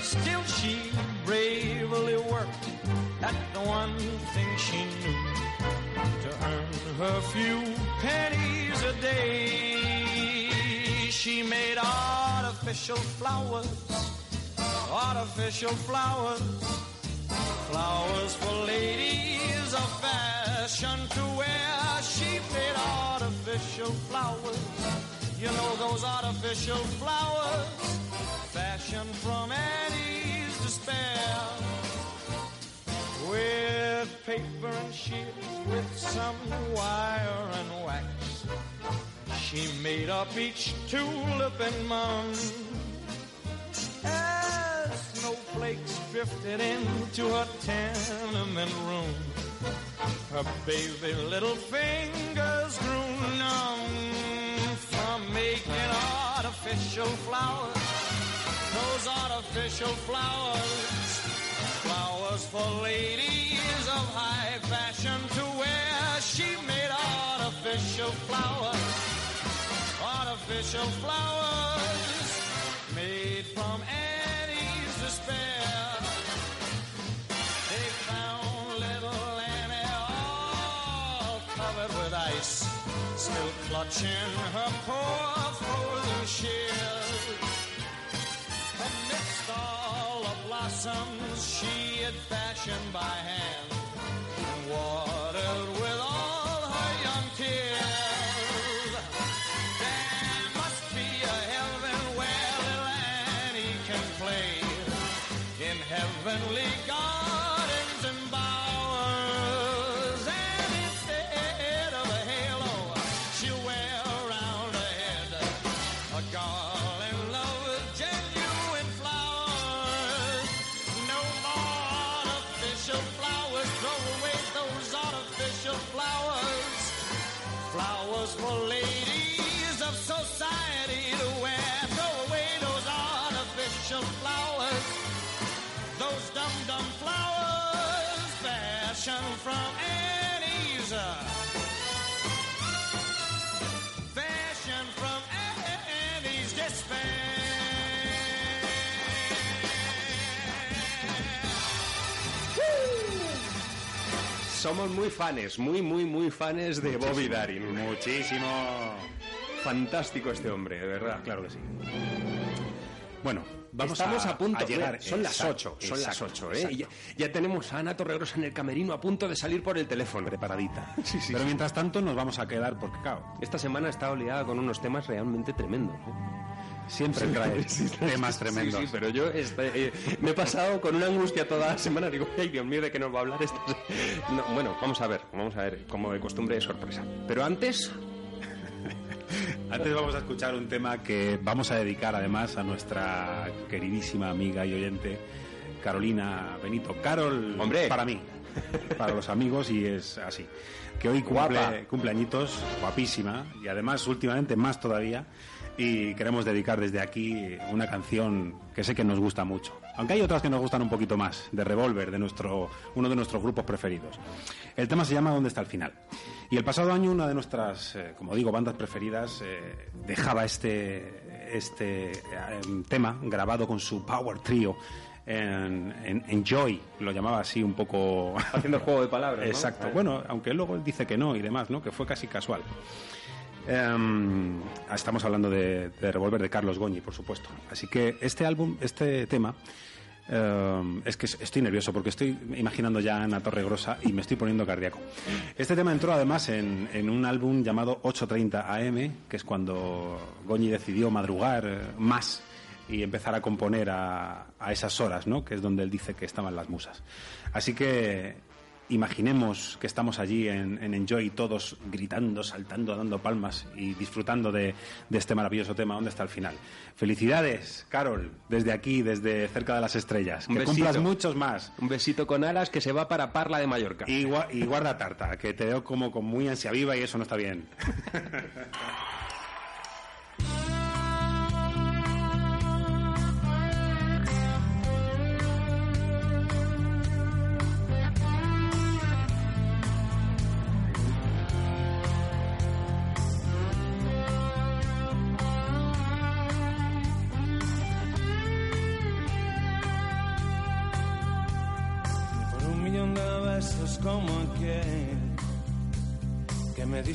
Still she bravely worked at the one thing she knew earn her few pennies a day. She made artificial flowers, artificial flowers, flowers for ladies of fashion to wear. She made artificial flowers. You know those artificial flowers, fashioned from Annie's despair. With paper and shears, with some wire and wax, she made up each tulip and mum. As snowflakes drifted into her tenement room, her baby little fingers grew numb from making artificial flowers. Those artificial flowers, flowers for ladies of high fashion to wear. She made artificial flowers, artificial flowers made from Annie's despair. They found little Annie all covered with ice, still clutching her poor blossoms she had fashioned by hand, Somos muy fanes, muy, muy, muy fanes de Bobby Darin. Muchísimo. Fantástico este hombre, de verdad. Claro que sí. Bueno, vamos Estamos a, a, punto, a llegar. son las Exacto, 8, son las exacto, 8, ¿eh? Ya, ya tenemos a Ana Torregrosa en el camerino a punto de salir por el teléfono. preparadita. *laughs* Sí, sí, Pero mientras tanto nos vamos a quedar porque, claro, Esta semana está oleada con unos temas realmente tremendos. ¿eh? Siempre trae Sí, sí, temas sí, tremendos. Sí, pero yo este, eh, me he pasado con una angustia toda la semana. Digo, ay, Dios mío, ¿de qué nos va a hablar esto? No, bueno, vamos a ver, vamos a ver, como de costumbre, sorpresa. Pero antes, Antes vamos a escuchar un tema que vamos a dedicar además a nuestra queridísima amiga y oyente Carolina Benito. Carol, Hombre. para mí, para los amigos y es así. Que hoy Guapa. cumple cumpleañitos, guapísima y además últimamente más todavía. Y queremos dedicar desde aquí una canción que sé que nos gusta mucho. Aunque hay otras que nos gustan un poquito más, de Revolver, de nuestro, uno de nuestros grupos preferidos. El tema se llama ¿Dónde está el final? Y el pasado año una de nuestras, eh, como digo, bandas preferidas eh, dejaba este, este eh, tema grabado con su Power Trio en, en, en Joy, lo llamaba así un poco... haciendo el juego de palabras. ¿no? *laughs* Exacto. Bueno, aunque luego él dice que no y demás, ¿no? Que fue casi casual. Em, estamos hablando de, de Revolver de Carlos Goñi, por supuesto. Así que este álbum, este tema, em, es que estoy nervioso porque estoy imaginando ya a Ana Torregrosa y me estoy poniendo cardíaco. Este tema entró además en, en un álbum llamado 830 AM, que es cuando Goñi decidió madrugar eh, más y empezar a componer a, a esas horas, ¿no? Que es donde él dice que estaban las musas. Así que imaginemos que estamos allí en, en Enjoy todos gritando, saltando, dando palmas y disfrutando de, de este maravilloso tema. ¿Dónde está el final? Felicidades, Carol, desde aquí, desde cerca de las estrellas. Un que besito. cumplas muchos más. Un besito con alas que se va para Parla de Mallorca. Y guarda tarta, que te veo como con muy ansia viva y eso no está bien. *laughs*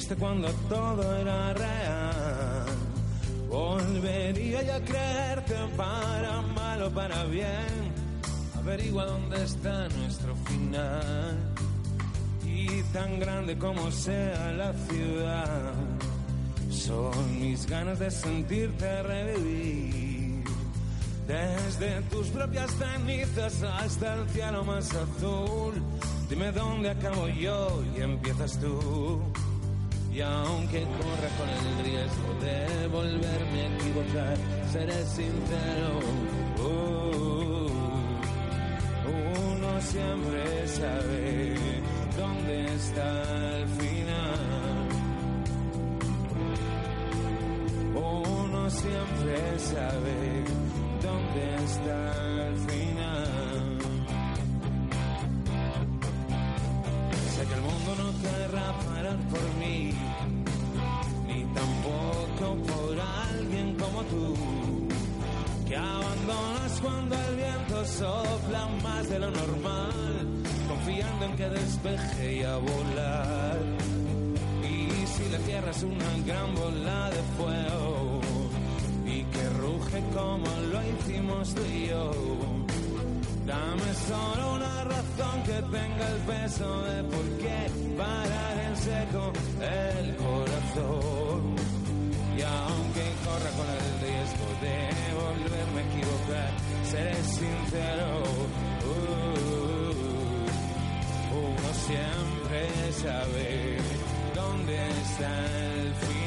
diste cuando todo era real. Volvería yo a creerte para mal o para bien. Averigua dónde está nuestro final. Y tan grande como sea la ciudad, son mis ganas de sentirte revivir. Desde tus propias cenizas hasta el cielo más azul. Dime dónde acabo yo y empiezas tú. Y aunque corra con el riesgo de volverme a equivocar, seré sincero. Uh, uno siempre sabe dónde está el final. Uno siempre sabe dónde está el final. Sopla más de lo normal, confiando en que despeje y a volar. Y si la tierra es una gran bola de fuego y que ruge como lo hicimos tú y yo, dame solo una razón que tenga el peso de por qué parar en seco el corazón. Y aunque corra con el riesgo de volverme a equivocar, seré sincero. Uh, uno siempre sabe dónde está el final.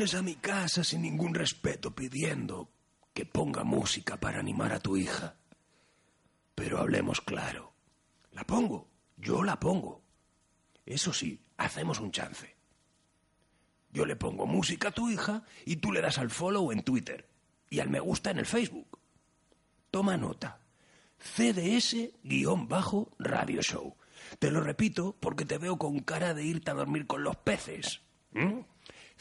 Vienes a mi casa sin ningún respeto pidiendo que ponga música para animar a tu hija. Pero hablemos claro. La pongo, yo la pongo. Eso sí, hacemos un chance. Yo le pongo música a tu hija y tú le das al follow en Twitter y al me gusta en el Facebook. Toma nota. CDS-Radio Show. Te lo repito porque te veo con cara de irte a dormir con los peces. ¿Mm?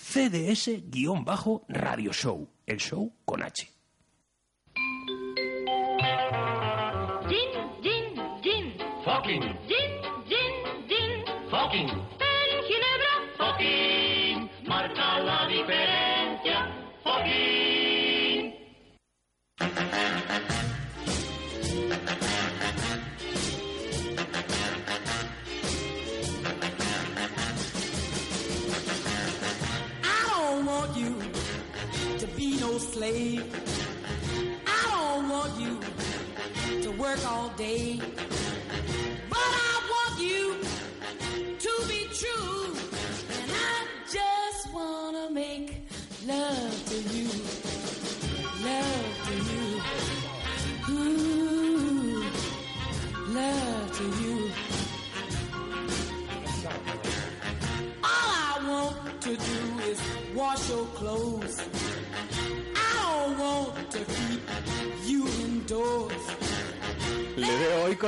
CDS-Radio Show. El show con H. Gin, gin, gin. Fucking. Gin, gin, gin. Fucking. No. I don't want you to work all day.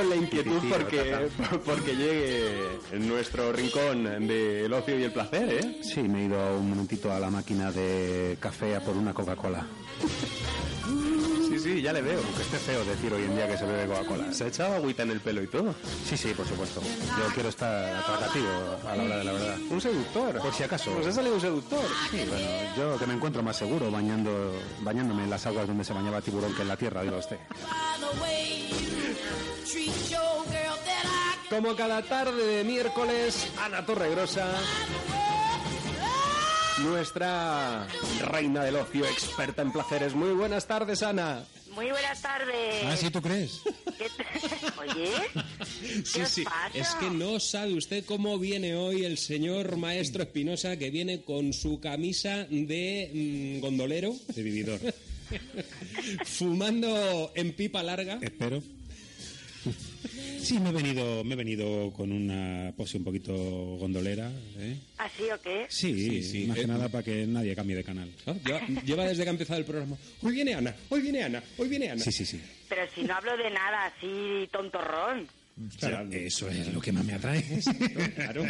Con la inquietud Sí, sí, porque, *laughs* porque llegue nuestro rincón del ocio y el placer, ¿eh? Sí, me he ido un momentito a la máquina de café a por una Coca-Cola. Sí, ya le veo. Aunque esté feo decir hoy en día que se bebe Coca-Cola. Se ha echado agüita en el pelo y todo. Sí, sí, por supuesto. Yo quiero estar atractivo a la hora de la verdad. Un seductor. Por si acaso. Nos ha salido un seductor. Sí, bueno, yo que me encuentro más seguro bañando, bañándome en las aguas donde se bañaba tiburón que en la tierra, diga usted. Como cada tarde de miércoles, Ana Torregrosa, nuestra reina del ocio, experta en placeres. Muy buenas tardes, Ana. Muy buenas tardes. Ah, ¿sí tú crees? ¿Qué t- *laughs* Oye, Sí, os sí. pasa? Es que no sabe usted cómo viene hoy el señor maestro Espinosa, que viene con su camisa de mm, gondolero. De vividor. *laughs* fumando en pipa larga. Espero. Sí, me he venido, me he venido con una pose un poquito gondolera. ¿eh? ¿así o qué? Sí, Sí, sí. más que Eh, nada para que nadie cambie de canal. ¿no? Lleva, lleva desde que ha empezado el programa. Hoy viene Ana, hoy viene Ana, hoy viene Ana. Sí, sí, sí. Pero si no hablo de nada así tontorrón. Claro, eso es lo que más me atrae. *laughs* Claro,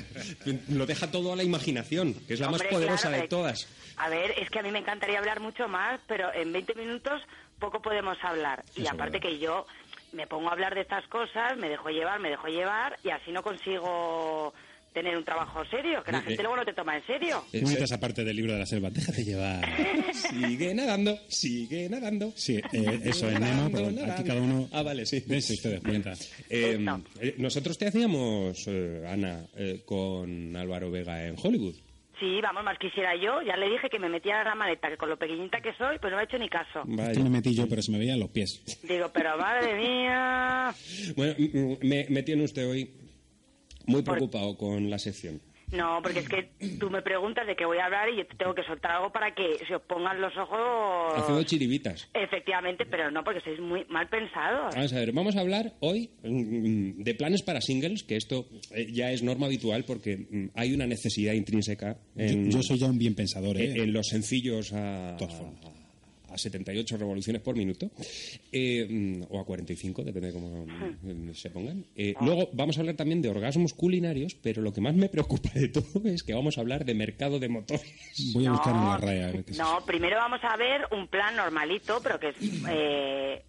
lo deja todo a la imaginación, que es la Hombre, más poderosa claro, de todas. A ver, es que a mí me encantaría hablar mucho más, pero en 20 minutos poco podemos hablar. y Eso aparte verdad. que yo me pongo a hablar de estas cosas, me dejo llevar, me dejo llevar, y así no consigo tener un trabajo serio, que la Eh, gente eh. luego no te toma en serio. Tú metas aparte del libro de la selva, déjate llevar. *laughs* Sigue nadando, sigue nadando. Sí, eh, eso es Nemo, pero Nadando, aquí cada uno... Ah, vale, sí. Dense ustedes cuenta. *laughs* Eh, eh, nosotros te hacíamos, eh, Ana, eh, con Álvaro Vega en Hollywood. Sí, vamos, más quisiera yo. Ya le dije que me metiera en la maleta, que con lo pequeñita que soy, pues no me ha hecho ni caso. Aquí me metí yo, pero se me veían los pies. Digo, pero madre *laughs* mía. Bueno, me, me tiene usted hoy muy preocupado con la sección. No, porque es que tú me preguntas de qué voy a hablar y yo te tengo que soltar algo para que se os pongan los ojos. Haciendo chiribitas. Efectivamente, pero no, porque sois muy mal pensados. Vamos a ver, vamos a hablar hoy mm, de planes para singles, que esto eh, ya es norma habitual porque mm, hay una necesidad intrínseca en, Yo, yo soy ya un bien pensador, ¿eh? en- en los sencillos a, Todas formas. A a 78 revoluciones por minuto, eh, o a 45, depende de cómo mm, se pongan. Eh, Luego vamos a hablar también de orgasmos culinarios, pero lo que más me preocupa de todo es que vamos a hablar de mercado de motores. Voy a buscar una raya. a ver qué es. No, primero vamos a ver un plan normalito, pero que es eh,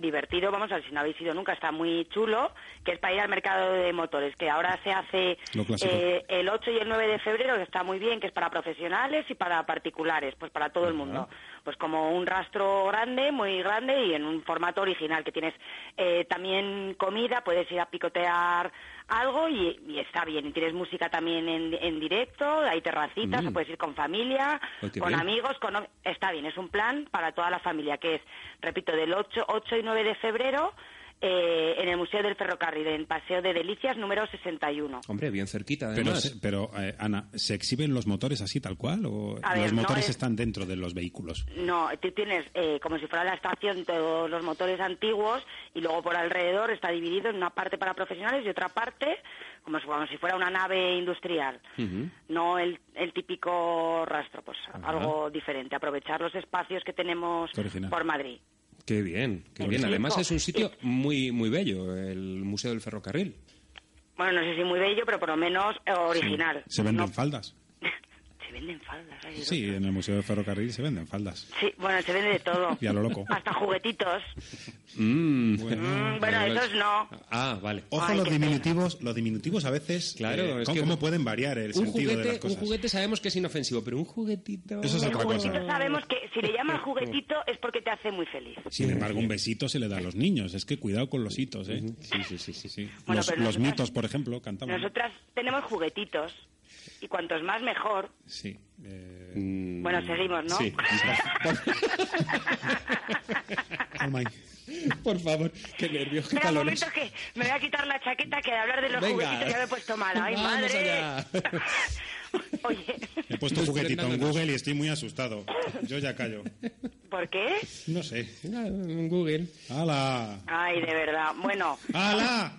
divertido. Vamos a ver si no habéis ido nunca, está muy chulo, que es para ir al mercado de motores, que ahora se hace eh, el 8 y el 9 de febrero, que está muy bien, que es para profesionales y para particulares, pues para todo el mundo. Pues como un rastro grande, muy grande y en un formato original, que tienes eh, también comida, puedes ir a picotear algo y, y está bien. Y tienes música también en, en directo, hay terracitas, Mm. puedes ir con familia, qué con bien. amigos, con... está bien. Es un plan para toda la familia, que es, repito, del 8, 8 y 9 de febrero eh, en el Museo del Ferrocarril, en Paseo de Delicias número 61. Hombre, bien cerquita, Pero, además. se- pero eh, Ana, ¿se exhiben los motores así tal cual o A los ver, no motores es- están dentro de los vehículos? No, tú tienes eh, como si fuera la estación todos los motores antiguos y luego por alrededor está dividido en una parte para profesionales y otra parte como si, como si fuera una nave industrial. No el, el típico rastro, pues algo diferente. Aprovechar los espacios que tenemos por Madrid. Qué bien, qué bien. Además es un sitio muy muy bello, el Museo del Ferrocarril. Bueno, no sé si muy bello, pero por lo menos eh, original. ¿Se venden No- faldas? Venden faldas. ay, Sí, en el Museo de Ferrocarril se venden faldas. Sí, bueno, se vende de todo. *laughs* Y a lo loco. Hasta juguetitos. Mm, Mm, bueno, esos no. Ah, vale. Ojo, Ay, los pena. diminutivos, los diminutivos a veces, Claro, eh, es ¿cómo, que- cómo pueden variar el Un sentido de las un cosas? juguete sabemos que es inofensivo, pero un juguetito... Eso es El otra cosa. sabemos que si le llaman *laughs* juguetito es porque te hace muy feliz. Sin embargo, un besito se le da a los niños. Es que cuidado con los hitos, ¿eh? Sí, sí, sí, sí. sí. Bueno, los pero los nosotras- mitos, por ejemplo, cantaban. Nosotras tenemos juguetitos y cuantos más mejor. Sí. eh, Bueno, seguimos, ¿no? Sí. *laughs* oh my. Por favor, qué nervios, qué Espera un calores. momento que me voy a quitar la chaqueta que de hablar de los Venga. juguetitos ya me he puesto mala. ¡Ay, Vamos madre! allá. *laughs* Oye, He puesto juguetito en Google y estoy muy asustado. Yo ya callo. ¿por qué? No sé. En Google. ¡Hala! Ay, de verdad. Bueno, ¡Hala!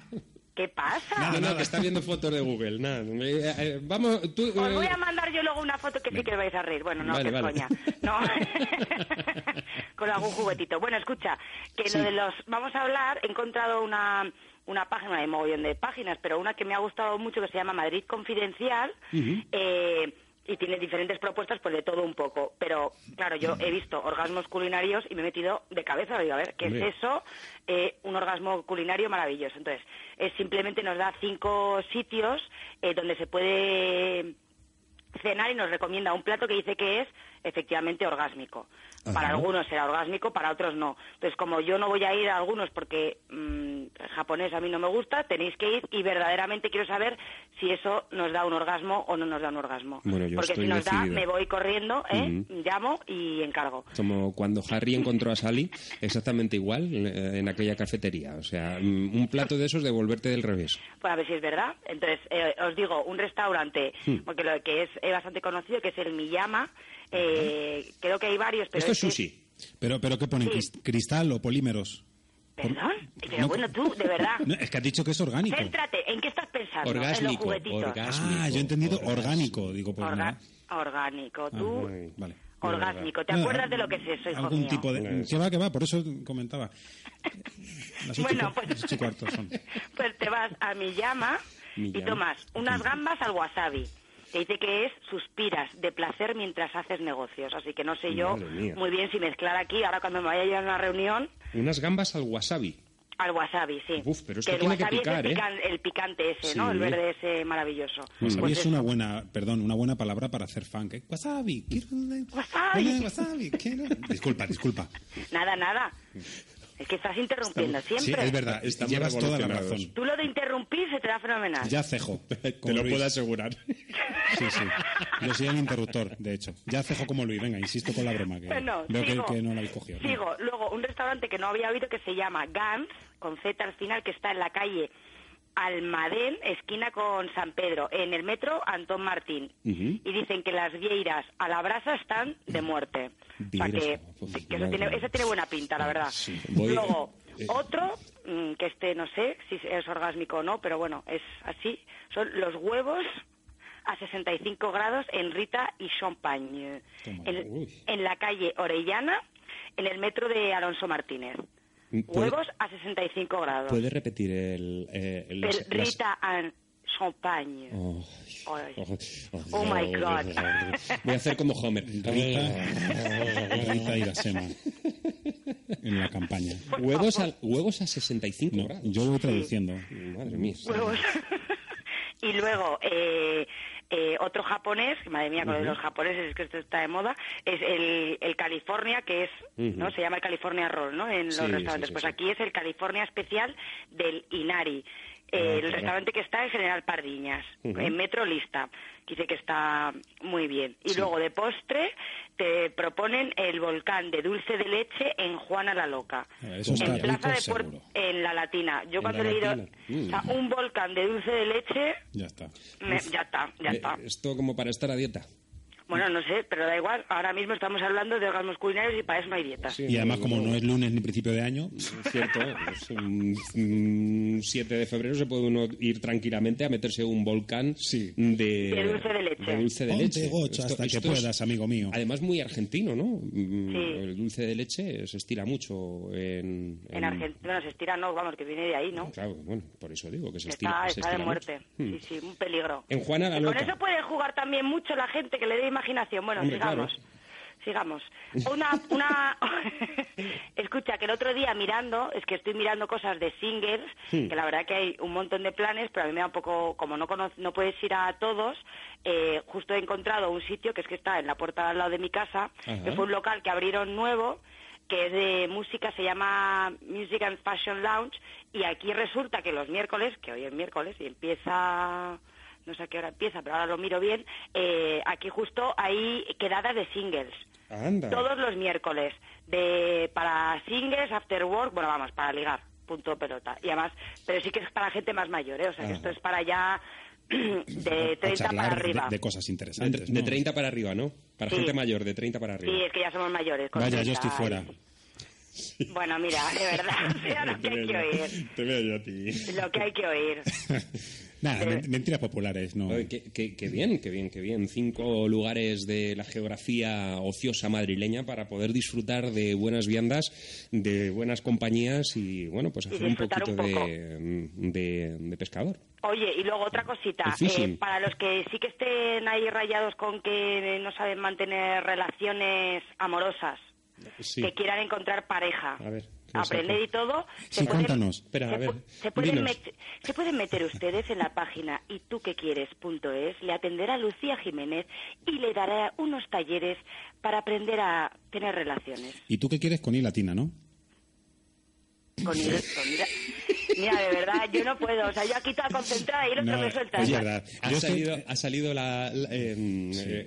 ¿Qué pasa? Nada, no, que está viendo fotos de Google. Nada. Eh, eh, vamos, tú... Os voy eh, a mandar yo luego una foto que sí que vais a reír. Bueno, no, Vale, vale. coña. No. *laughs* Con algún juguetito. Bueno, escucha, que Sí. lo de los... Vamos a hablar, he encontrado una, una página, hay mogollón de páginas, pero una que me ha gustado mucho que se llama Madrid Confidencial. eh, y tiene diferentes propuestas, pues de todo un poco. Pero, claro, yo he visto orgasmos culinarios y me he metido de cabeza. Digo, a ver, ¿qué es eso? Eh, un orgasmo culinario maravilloso. Entonces, es simplemente nos da cinco sitios eh, donde se puede cenar y nos recomienda un plato que dice que es efectivamente orgásmico. Para Ajá. algunos será orgásmico, para otros no. Entonces, como yo no voy a ir a algunos porque mm, el japonés a mí no me gusta, tenéis que ir y verdaderamente quiero saber si eso nos da un orgasmo o no nos da un orgasmo. Bueno, yo porque estoy si nos da, decidido. me voy corriendo, ¿eh? Ujú. llamo y encargo. Como cuando Harry encontró a Sally, exactamente igual eh, en aquella cafetería. O sea, mm, un plato de esos de volverte del revés. Pues a ver si es verdad. Entonces, eh, os digo, un restaurante, Hmm. porque lo que es eh, bastante conocido, que es el Miyama, eh, creo que hay varios, pero Esto es este- sushi. ¿Pero, pero qué ponen? Sí. ¿Cris- ¿Cristal o polímeros? ¿Perdón? Pero No, bueno, tú, de verdad. *laughs* No, es que has dicho que es orgánico. Céntrate, ¿en qué estás pensando? en los Orgásmico. Ah, yo he entendido orgánico. Digo, pues Orga- nada. Orgánico, tú, Ah, vale. orgásmico. ¿Te Nada, acuerdas de lo que es eso, hijo Algún mío? tipo de... Que va, que va, por eso comentaba. Las ocho, Bueno, y pues- y son. *laughs* Pues te vas a Miyama y Miyama. tomas unas gambas al wasabi. Te dice que es suspiras de placer mientras haces negocios. Así que no sé yo muy bien si mezclar aquí, ahora cuando me vaya yo a una reunión, Unas gambas al wasabi. al wasabi, sí. Uf, pero esto que el tiene que wasabi picar, es ¿eh? el, pican- el picante ese, Sí. ¿no? El verde ese maravilloso. Wasabi Pues es una buena, perdón, una buena palabra para hacer funk. ¿eh? Wasabi, quiero... Wasabi. Wasabi, quiero... Disculpa, disculpa. Nada, nada. Es que estás interrumpiendo Sí, siempre. es verdad, Estamos llevas toda la razón. Tú lo de interrumpir se te da fenomenal. Ya cejo. *laughs* Te como lo Luis. puedo asegurar. Sí, sí. Yo soy el interruptor, de hecho. Ya cejo como Luis. Venga, insisto con la broma. Que Bueno, veo que, sigo. que no la habéis cogido. Sigo. Luego, un restaurante que no había oído que se llama Gans, con Z al final, que está en la calle Almadén, esquina con San Pedro, en el metro Antón Martín. Y dicen que las vieiras a la brasa están de muerte. O sea que, eso, tiene, eso tiene buena pinta, la verdad. Voy- Luego, eh, otro, mm, que este no sé si es orgásmico o no, pero bueno, es así, son los huevos a 65 grados en Rita y Champagne. En, en la calle Orellana, en el metro de Alonso Martínez. Huevos a 65 grados. ¿Puedes repetir el... eh, el- las- El las- Rita and Champagne. Oh, Ay. oh, Oh, my God. Voy a hacer como Homer. *laughs* Rita, Rita Irasema en la campaña. Huevos a, huevos a 65 No, grados. yo voy traduciendo. Madre mía. Huevos. *laughs* y luego, eh, eh, otro japonés, madre mía, con de Ujú. los japoneses, es que esto está de moda, es el, el California, que es. ¿no? Se llama el California Roll, ¿no? En los Sí, restaurantes. sí, pues aquí es el California especial del Inari. Ah, el restaurante que está en General Pardiñas, en Metro Lista, que dice que está muy bien. Y Sí. luego de postre te proponen el volcán de dulce de leche en Juana la Loca. Ah, Eso está en Plaza de Puer- seguro. en la Latina. Yo cuando la he leído. Mm. o sea, un volcán de dulce de leche, Ya está. me- ya está, ya está. Esto como para estar a dieta. Bueno, no sé, pero da igual. Ahora mismo estamos hablando de orgasmos culinarios y para eso no hay dieta. Y además, como no es lunes ni principio de año, Cierto, pues, un, un 7 de febrero se puede uno ir tranquilamente a meterse un volcán de, De dulce de leche. de dulce de Ponte leche. gocha hasta que es, puedas, amigo mío. Además, muy argentino, ¿no? Mm, Sí. El dulce de leche se estira mucho en... En Argentina, bueno, se estira, no, vamos, que viene de ahí, ¿no? Claro, bueno, por eso digo que se estira. Está, se está de estira muerte. mucho. Sí, sí, un peligro. En Juana la con eso puede jugar también mucho la gente que le dé imaginación. Bueno, Hombre, sigamos. claro. Sigamos. Una, una... *laughs* *laughs* Escucha, que el otro día mirando, es que estoy mirando cosas de singles, Hmm. que la verdad que hay un montón de planes, pero a mí me da un poco, como no cono- no puedes ir a todos, eh, justo he encontrado un sitio que es que está en la puerta al lado de mi casa, Ajá. que fue un local que abrieron nuevo, que es de música, se llama Music and Fashion Lounge, y aquí resulta que los miércoles, que hoy es miércoles y empieza, no sé a qué hora empieza, pero ahora lo miro bien, eh, aquí justo hay quedadas de singles. Anda. Todos los miércoles, de para singles, after work, bueno, vamos, para ligar, punto pelota. Y además, pero sí que es para gente más mayor, ¿eh? O sea, que Ah. esto es para ya *clears throat* de 30 para charlar de, arriba. de cosas De, interesantes. de ¿no? 30 para arriba, ¿no? Para Sí. gente mayor, de 30 para arriba. Sí, es que ya somos mayores. con Vaya, yo 30 estoy fuera. Bueno, mira, de verdad, *laughs* o sea, lo que hay que oír. Te veo yo a ti. Lo que hay que oír. *laughs* Nada, men- mentiras populares, ¿no? Oye, qué, qué- qué bien, qué bien, qué bien. Cinco lugares de la geografía ociosa madrileña para poder disfrutar de buenas viandas, de buenas compañías y, bueno, pues hacer un poquito un poco. de, de- de pescador. Oye, y luego otra cosita, eh, para los que sí que estén ahí rayados con que no saben mantener relaciones amorosas, Sí. que quieran encontrar pareja, A ver. ¿Qué es aprender y todo, Sí, cuéntanos. Espera, a se, ver. se pueden dinos. met- se pueden meter ustedes en la página y tú que quieres.es, le atenderá Lucía Jiménez y le dará unos talleres para aprender a tener relaciones. ¿Y tú qué quieres con I latina, no? Con ir- con ir- Mira, de verdad, yo no puedo. O sea, yo aquí toda concentrada y el otro No, me suelta. es verdad. Ha Yo es que- salido, ha salido la... la- eh,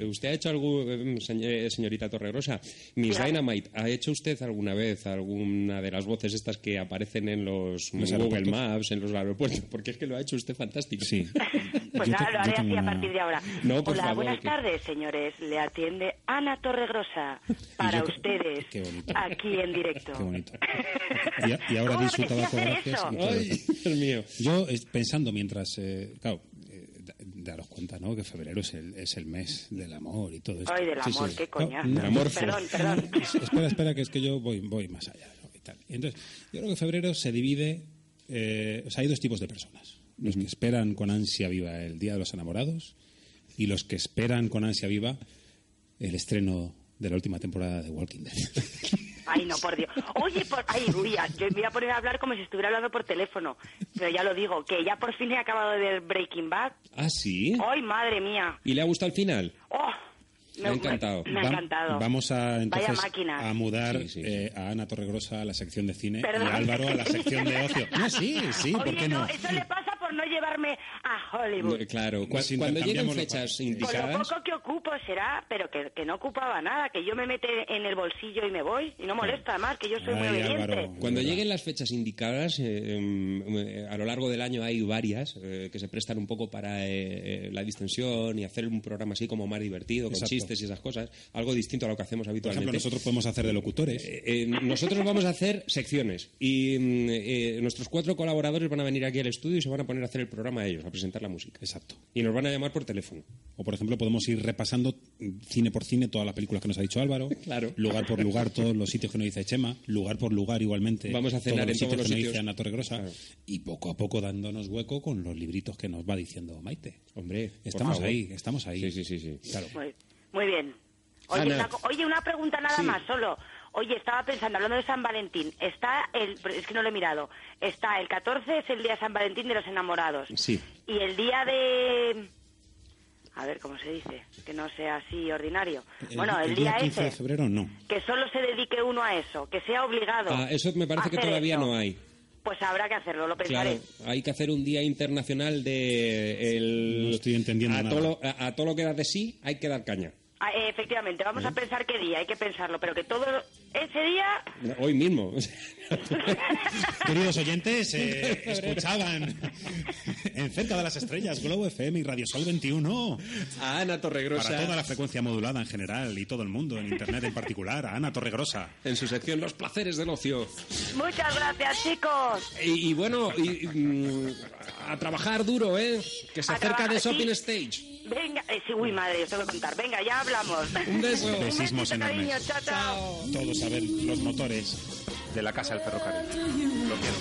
eh, ¿Usted ha hecho algo, eh, eh, señorita Torregrosa? Miss Dígame. Dynamite, ¿ha hecho usted alguna vez alguna de las voces estas que aparecen en los, ¿Los Google aeropuertos? Maps, en los aeropuertos? Porque es que lo ha hecho usted fantástico. Sí. *laughs* Pues nada, te- lo haré así a una- partir de ahora. No, por Hola, favor, buenas que- tardes, señores. Le atiende Ana Torregrosa *laughs* para yo ustedes, Qué aquí en directo. Qué bonito. *laughs* Y, a- y ahora ¿Cómo disfruta apetecía bajo hacer gracias. eso? Ay. Dios mío. Yo pensando mientras, eh, claro, eh, da- daros cuenta, ¿no? Que febrero es el, es el mes del amor y todo esto. Ay, del Sí, amor, sí. qué coñazo. No, amorfo. Perdón, perdón. *laughs* espera, espera, que es que yo voy, voy más allá. ¿no? Y, tal. Entonces, yo creo que febrero se divide, eh, o sea, hay dos tipos de personas. Los que esperan con ansia viva el Día de los Enamorados y los que esperan con ansia viva el estreno de la última temporada de Walking Dead. *laughs* Ay, no, por Dios. Oye, por... Ay, uy, yo me voy a poner a hablar como si estuviera hablando por teléfono. Pero ya lo digo, que ya por fin he acabado de ver Breaking Bad. ¿Ah, sí? ¡Ay, madre mía! ¿Y le ha gustado el final? ¡Oh! Me ha encantado. Me, ha Va- encantado. Vamos a entonces a mudar Sí, sí, sí. eh, a Ana Torregrosa a la sección de cine Perdón. y a Álvaro a la *laughs* sección de ocio. No, sí, sí, ¿por Oye, qué no? eso le pasa por no llevarme a Hollywood. No, Claro, cu- cuando lleguen fechas papeles. Con lo indicadas... poco que ocupo será, pero que, que no ocupaba nada, que yo me mete en el bolsillo y me voy, y no molesta más, que yo soy muy Ay, obediente. Álvaro. Cuando lleguen las fechas indicadas, eh, em, eh, a lo largo del año hay varias eh, que se prestan un poco para la distensión y hacer un programa así como más divertido, con Exacto. chistes y esas cosas, algo distinto a lo que hacemos Por habitualmente. ejemplo, nosotros podemos hacer de locutores. Eh, eh, nosotros vamos a hacer secciones y mm, eh, nuestros cuatro colaboradores van a venir aquí al estudio y se van a poner a hacer el programa ellos, a presentar la música. Exacto. Y nos van a llamar por teléfono. O, por ejemplo, podemos ir repasando cine por cine todas las películas que nos ha dicho Álvaro. *laughs* Claro. Lugar por lugar todos los sitios que nos dice Chema. Lugar por lugar igualmente. Vamos a cenar en todos todos los los sitios que nos sitios. dice Ana Torregrosa. Y poco a poco dándonos hueco con los libritos que nos va diciendo Maite. Hombre, estamos ahí, estamos ahí. Sí, sí, sí. sí. Claro. Muy, muy bien. Oye una, oye, una pregunta nada Sí. más, solo. Oye, estaba pensando, hablando de San Valentín, está el, es que no lo he mirado, está el 14 es el día de San Valentín de los enamorados. Sí. Y el día de... A ver, ¿cómo se dice? Que no sea así ordinario. bueno, el, día, 15 de ese, febrero no. que solo se dedique uno a eso, que sea obligado. Ah, eso me parece que todavía eso. no hay. Pues habrá que hacerlo, lo pensaré. Claro, hay que hacer un día internacional de el No estoy entendiendo a nada. todo, lo, a, a todo lo que da de sí hay que dar caña. Ah, eh, efectivamente, vamos a pensar qué día, hay que pensarlo, pero que todo ese día Hoy mismo. *laughs* Queridos oyentes, eh, *laughs* escuchaban en Cerca de las Estrellas, Globo FM y Radio Sol 21. A Ana Torregrosa. Para toda la frecuencia modulada en general y todo el mundo, en Internet en particular, a Ana Torregrosa. En su sección Los placeres del ocio. Muchas gracias, chicos. Y, y bueno, y, y, mm, a trabajar duro, ¿eh? Que se A acerca de Shopping sí. Stage. Venga, eh, sí, uy, madre, os tengo que contar. Venga, ya hablamos. Un beso. Un Besismos enormes. cariño. Chao, chao. Todos a ver los motores. De la casa del ferrocarril. Lo quiero.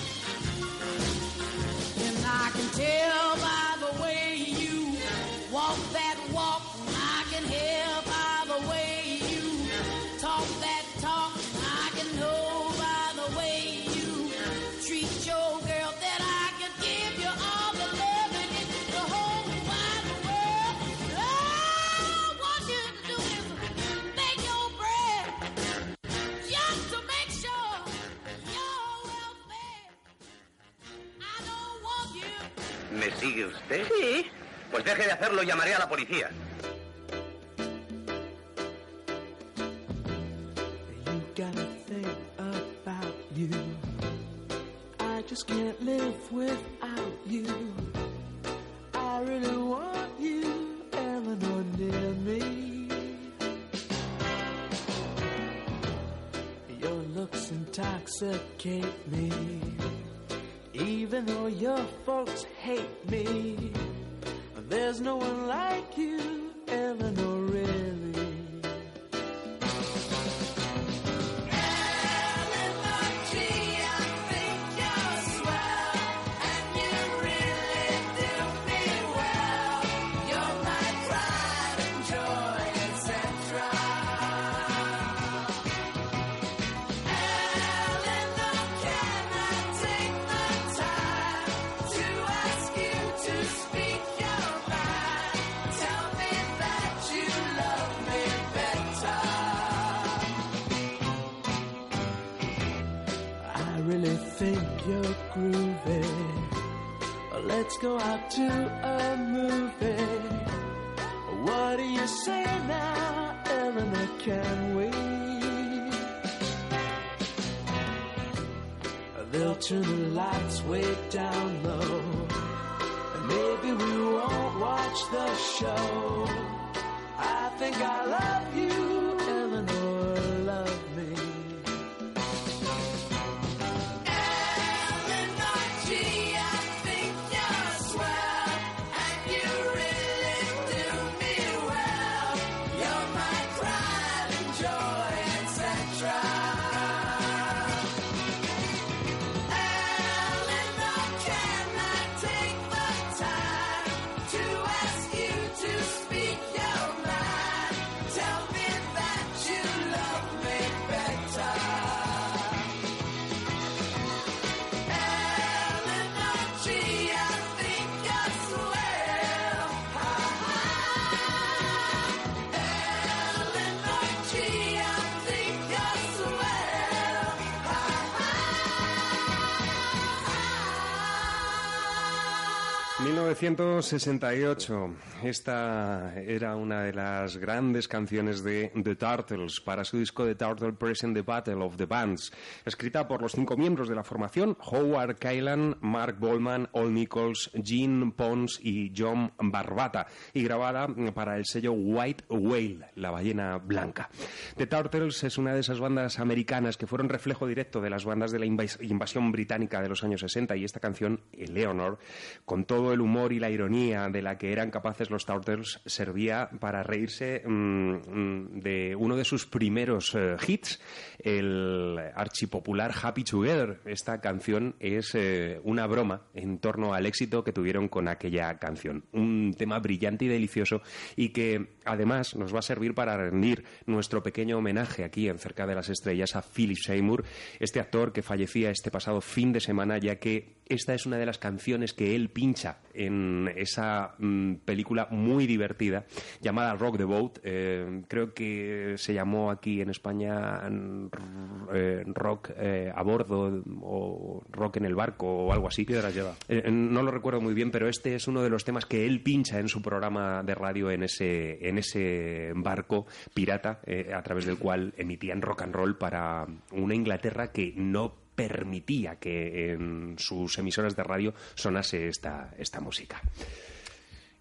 ¿Me sigue usted? Sí. Pues deje de hacerlo, llamaré a la policía. 1968. Esta era una de las grandes canciones de The Turtles para su disco The Turtle Present the Battle of the Bands, escrita por los cinco miembros de la formación, Howard Kaylan, Mark Bolman, Al Nichols, Gene Pons y John Barbata, y grabada para el sello White Whale, la ballena blanca. The Turtles es una de esas bandas americanas que fueron reflejo directo de las bandas de la invas- invasión británica de los años 60 y esta canción, Eleanor, con todo el humor y la ironía de la que eran capaces los Turtles servía para reírse mm, mm, de uno de sus primeros eh, hits, el archipopular Happy Together. Esta canción es eh, una broma en torno al éxito que tuvieron con aquella canción. Un tema brillante y delicioso y que además nos va a servir para rendir nuestro pequeño homenaje aquí en Cerca de las Estrellas a Philip Seymour, este actor que fallecía este pasado fin de semana, ya que esta es una de las canciones que él pincha en esa mm, película muy divertida llamada Rock the Boat. Eh, creo que se llamó aquí en España mm, eh, Rock eh, a bordo o Rock en el barco o algo así. Piedras lleva. No lo recuerdo muy bien, pero este es uno de los temas que él pincha en su programa de radio en ese, en ese barco pirata a través del cual emitían rock and roll para una Inglaterra que no permitía que en sus emisoras de radio sonase esta, esta música.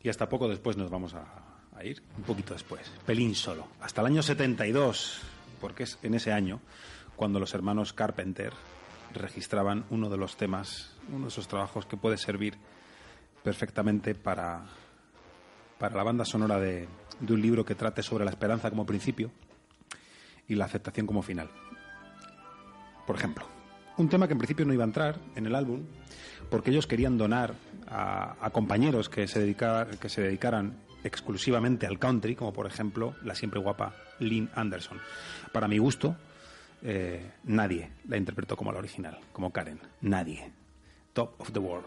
Y hasta poco después nos vamos a, ir, un poquito después, pelín solo, hasta el año 72, porque es en ese año cuando los hermanos Carpenter registraban uno de los temas, uno de esos trabajos que puede servir perfectamente para, para la banda sonora de, de un libro que trate sobre la esperanza como principio y la aceptación como final. Por ejemplo, un tema que en principio no iba a entrar en el álbum porque ellos querían donar a, compañeros que se, que se dedicaran exclusivamente al country, como por ejemplo la siempre guapa Lynn Anderson. Para mi gusto, eh, nadie la interpretó como la original, como Karen. Nadie. Top of the World.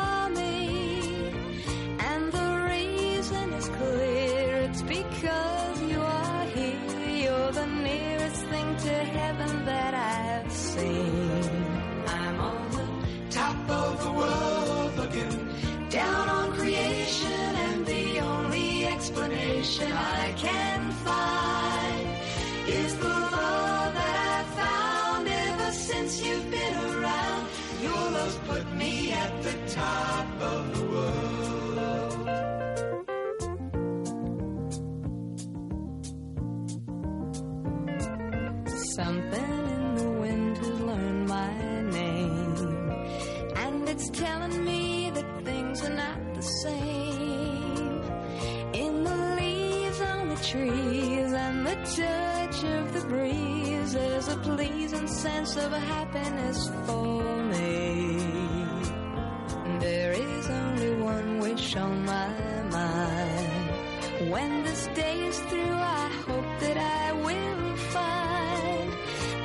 explanation I can find is the love that I've found ever since you've been around. Your love's put me at the top of touch of the breeze, there's a pleasing sense of happiness for me. There is only one wish on my mind. When this day is through, I hope that I will find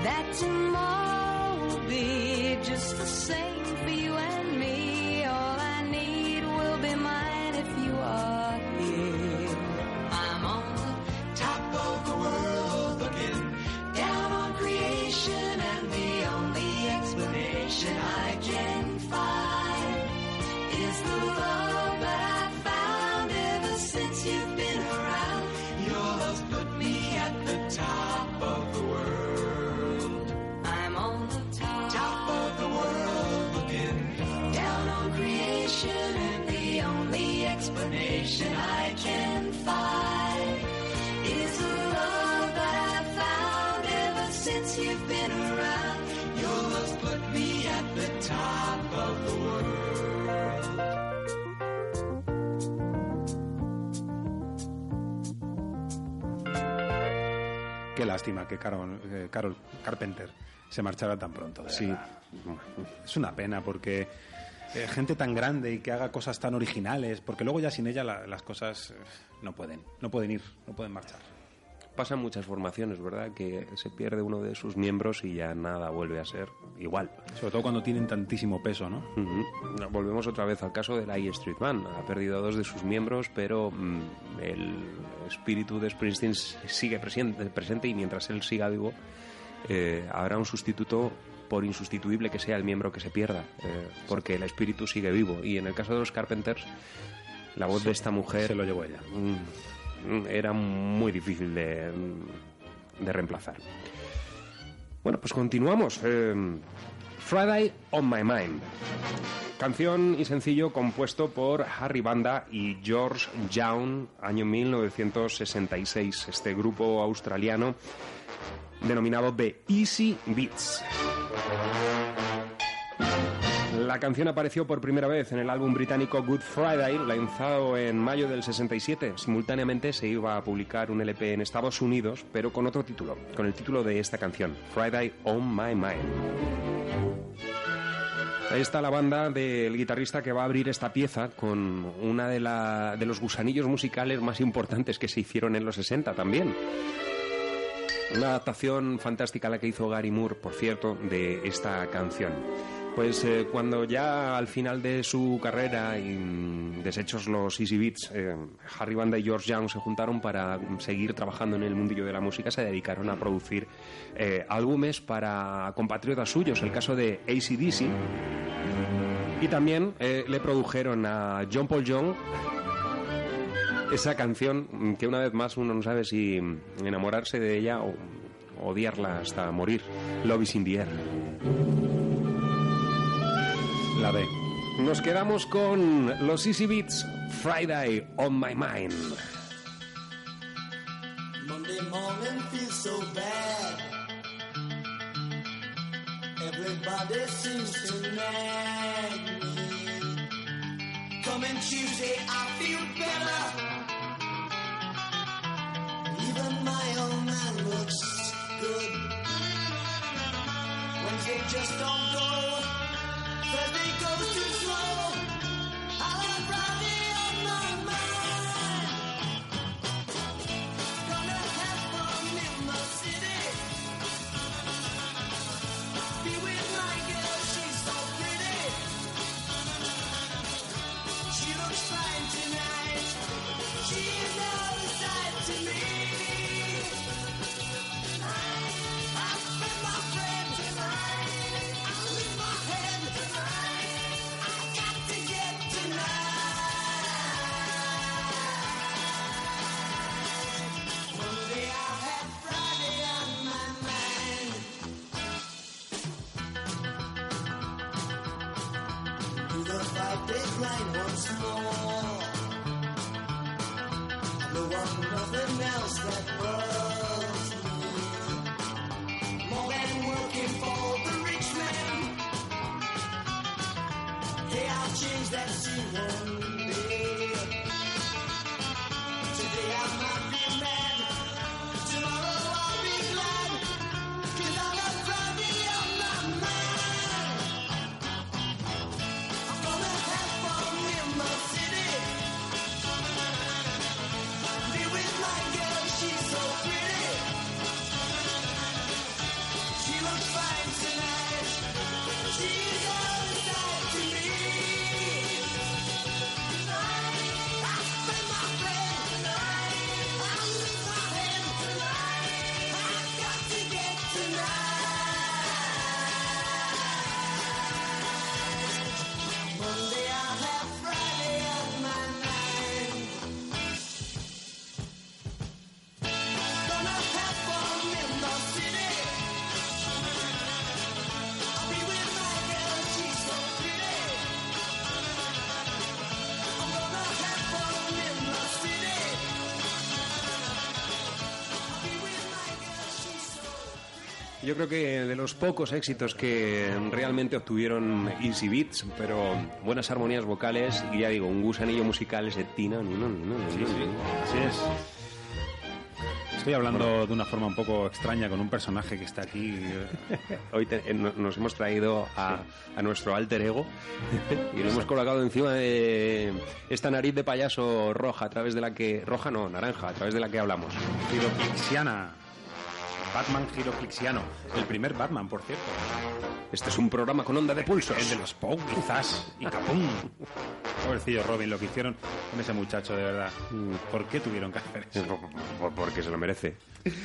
that tomorrow will be just the same for you since you've been around. Your love's put me at the top of the world. Qué lástima que Carol, eh, Carol Carpenter se marchara tan pronto. de Sí. verdad. Es una pena porque eh, gente tan grande y que haga cosas tan originales, porque luego ya sin ella la- las cosas eh, no pueden, no pueden ir, no pueden marchar. Pasan muchas formaciones, ¿verdad? Que se pierde uno de sus miembros y ya nada vuelve a ser igual. Sobre todo cuando tienen tantísimo peso, ¿no? Ujú. Volvemos otra vez al caso de la E Street Band. Ha perdido a dos de sus miembros, pero mm, el espíritu de Springsteen sigue presente, presente y mientras él siga vivo, eh, habrá un sustituto por insustituible que sea el miembro que se pierda, eh, porque el espíritu sigue vivo. Y en el caso de los Carpenters, la voz de esta mujer Se lo llevó ella. mm, era muy difícil de, de reemplazar. Bueno, pues continuamos. Eh, Friday on My Mind. Canción y sencillo compuesto por Harry Banda y George Young, año 1966. Este grupo australiano denominado The Easy Beats. La canción apareció por primera vez en el álbum británico Good Friday, lanzado en mayo del 67. Simultáneamente se iba a publicar un LP en Estados Unidos, pero con otro título, con el título de esta canción, Friday on My Mind. Ahí está la banda del guitarrista que va a abrir esta pieza con una de, de los gusanillos musicales más importantes que se hicieron en los 60 también. Una adaptación fantástica la que hizo Gary Moore, por cierto, de esta canción. Pues eh, cuando ya al final de su carrera y mm, deshechos los Easy Beats, eh, Harry Banda y George Young se juntaron para seguir trabajando en el mundillo de la música, se dedicaron a producir eh, álbumes para compatriotas suyos, el caso de ACDC. Y también le produjeron a John Paul Young esa canción mm, que una vez más uno no sabe si mm, enamorarse de ella o odiarla hasta morir. Love is in the air. La B. Nos quedamos con los Easy Beats, Friday on My Mind. Monday morning feels so bad. Everybody seems to nag me. Coming Tuesday, I feel better. Even my old man looks good. Wednesday just don't go. Sunday goes too slow. I'll ride that she won't. Creo que de los pocos éxitos que realmente obtuvieron Easy Beats, pero buenas armonías vocales y ya digo, un gusanillo musical ese Tina. No, no, no, no, no, no. Así es. Estoy hablando de una forma un poco extraña con un personaje que está aquí. *laughs* Hoy te- eh, no- nos hemos traído a, a nuestro alter ego y lo hemos colocado encima de esta nariz de payaso roja a través de la que roja no naranja a través de la que hablamos. Giroclixiana. Batman Giroclixiano. El primer Batman, por cierto. Este es un programa con onda de pulsos. El de los Pou, quizás. Y Capum. Pobrecillo Robin, lo que hicieron con ese muchacho, de verdad. ¿Por qué tuvieron que hacer eso? Porque se lo merece. *laughs*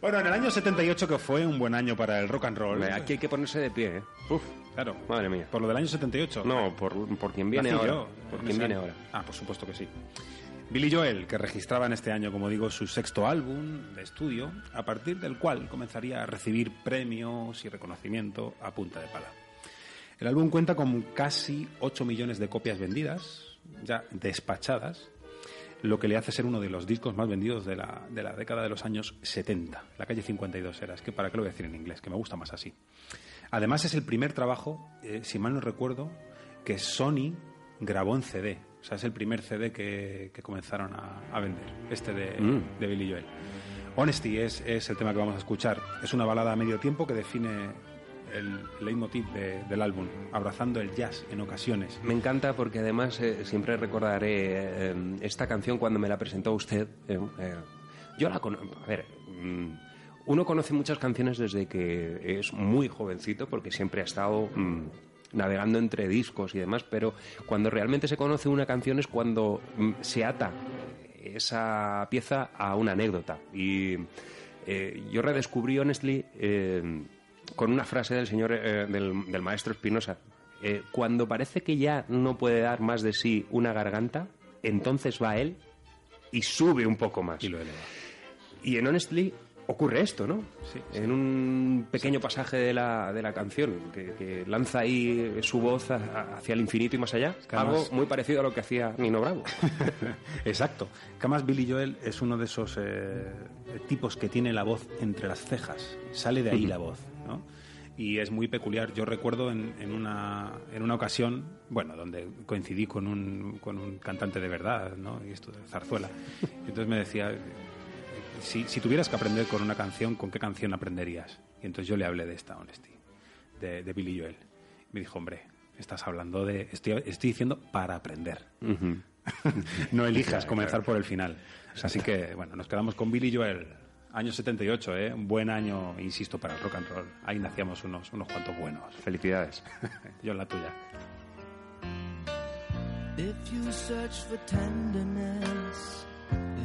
Bueno, en el año 78, que fue un buen año para el rock and roll. Aquí hay que ponerse de pie, ¿eh? Uf, claro. Madre mía. Por lo del año 78. No, por, por quien viene Nací ahora. yo, por en quien viene ahora. Ah, por supuesto que sí. Billy Joel, que registraba en este año, como digo, su sexto álbum de estudio, a partir del cual comenzaría a recibir premios y reconocimiento a punta de pala. El álbum cuenta con casi 8 millones de copias vendidas, ya despachadas, lo que le hace ser uno de los discos más vendidos de la, de la década de los años 70. La calle 52 era, es que para qué lo voy a decir en inglés, que me gusta más así. Además es el primer trabajo, eh, si mal no recuerdo, que Sony grabó en CD. O sea, es el primer CD que, que comenzaron a, a vender, este de, Mm. de Billy Joel. Honesty es, es el tema que vamos a escuchar. Es una balada a medio tiempo que define el leitmotiv de- del álbum, abrazando el jazz en ocasiones. Me encanta porque además eh, siempre recordaré eh, esta canción cuando me la presentó usted. eh, eh, yo la conozco. A ver, mm, uno conoce muchas canciones desde que es muy jovencito porque siempre ha estado mm, navegando entre discos y demás, pero cuando realmente se conoce una canción es cuando mm, se ata esa pieza a una anécdota. Y eh, yo redescubrí Honestly eh, con una frase del señor eh, del, del maestro Espinosa. Eh, cuando parece que ya no puede dar más de sí una garganta, entonces va él y sube un poco más. Y lo eleva. Y en Honestly ocurre esto, ¿no? En un pequeño pasaje de la, de la canción, que, que lanza ahí su voz a- a- hacia el infinito y más allá. algo muy parecido a lo que hacía Nino Bravo. *laughs* Exacto. Además Billy Joel es uno de esos eh, tipos que tiene la voz entre las cejas. Sale de ahí la voz, ¿no? Y es muy peculiar. Yo recuerdo en, en una, en una ocasión, bueno, donde coincidí con un, con un cantante de verdad, ¿no? Y esto de zarzuela. Y entonces me decía, si, si tuvieras que aprender con una canción, ¿con qué canción aprenderías? Y entonces yo le hablé de esta Honesty, de, de Billy Joel. Me dijo, hombre, estás hablando de... Estoy, estoy diciendo para aprender. *laughs* no elijas Claro, comenzar claro. por el final. Así que, bueno, nos quedamos con Billy Joel. Año 78, ¿eh? Un buen año, insisto, para el rock and roll. Ahí nacíamos unos, unos cuantos buenos. Felicidades. *laughs* Yo en la tuya. If you search for tenderness,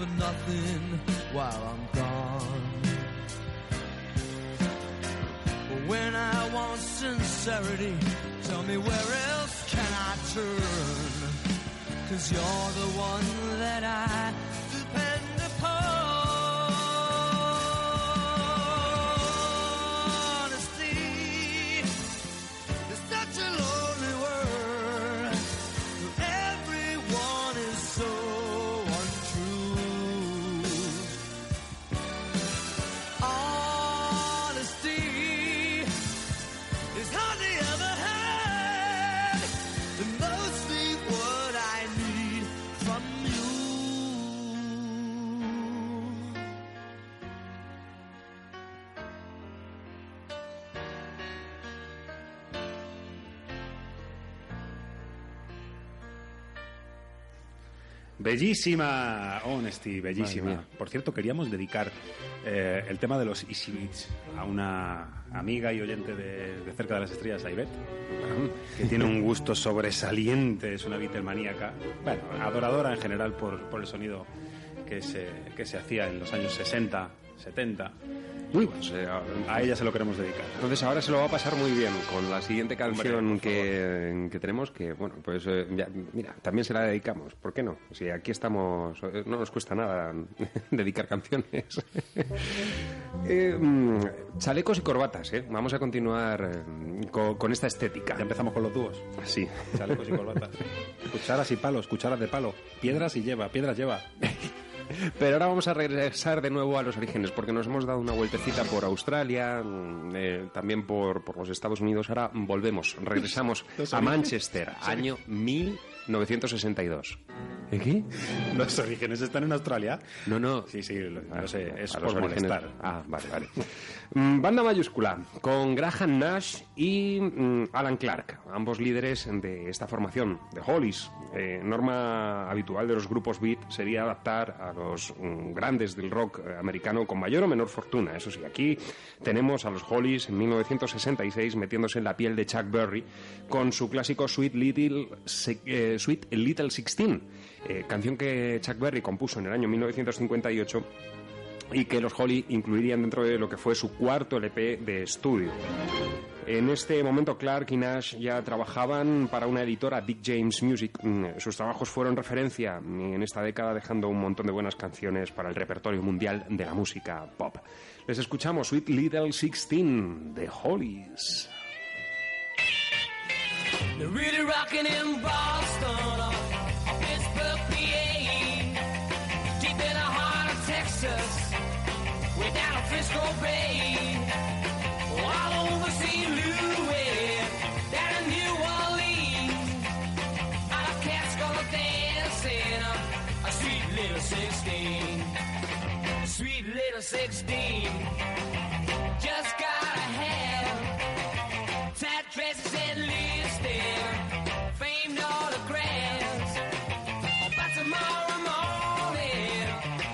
For nothing while I'm gone. But when I want sincerity, tell me where else can I turn? Cause you're the one that I depend upon. Bellísima Honesty, bellísima. Por cierto, queríamos dedicar eh, el tema de los Easy Beats a una amiga y oyente de, de cerca de las estrellas, Aibet, que tiene un gusto sobresaliente, es una Beatlemaníaca, bueno, adoradora en general por, por el sonido que se, que se hacía en los años 60, 70. Muy bueno. Pues, eh, A ella se lo queremos dedicar. Entonces ahora se lo va a pasar muy bien con la siguiente canción que, que tenemos, que bueno, pues eh, ya, mira, también se la dedicamos, ¿por qué no? Si aquí estamos, eh, no nos cuesta nada *laughs* dedicar canciones. *laughs* Eh, mm, chalecos y corbatas, ¿eh? Vamos a continuar con, con esta estética. Ya empezamos con los dúos. Sí. Chalecos y corbatas. *laughs* Cucharas y palos, cucharas de palo. Piedras y lleva, piedras lleva. Pero ahora vamos a regresar de nuevo a los orígenes, porque nos hemos dado una vueltecita por Australia, mm, eh, también por, por los Estados Unidos. Ahora volvemos, regresamos a. Manchester, año 1962. ¿Eh, qué? ¿Los orígenes están en Australia? No, no. Sí, sí, lo, lo sé, es A los por orígenes. molestar. Ah, vale, vale. Mm, Banda mayúscula, con Graham Nash y mm, Alan Clark, ambos líderes de esta formación, de Hollies. Eh, norma habitual de los grupos beat sería adaptar a los mm, grandes del rock americano con mayor o menor fortuna. Eso sí, aquí tenemos a los Hollies en 1966 metiéndose en la piel de Chuck Berry con su clásico Sweet Little, Se- eh, Sweet Little Sixteen, eh, canción que Chuck Berry compuso en el año 1958 y que los Holly incluirían dentro de lo que fue su cuarto LP de estudio. En este momento Clark y Nash ya trabajaban para una editora, Big James Music. Mm, Sus trabajos fueron referencia en esta década dejando un montón de buenas canciones para el repertorio mundial de la música pop. Les escuchamos Sweet Little Sixteen de Hollies. They're really rocking in Boston or, Pittsburgh, PA. Deep in the heart of Texas, way down in Frisco Bay. All over St. Louis, down in New Orleans. All the cats gonna dance in a, a sweet little 16. Sweet little 16. Just gotta have tight dresses and lipstick, change trend.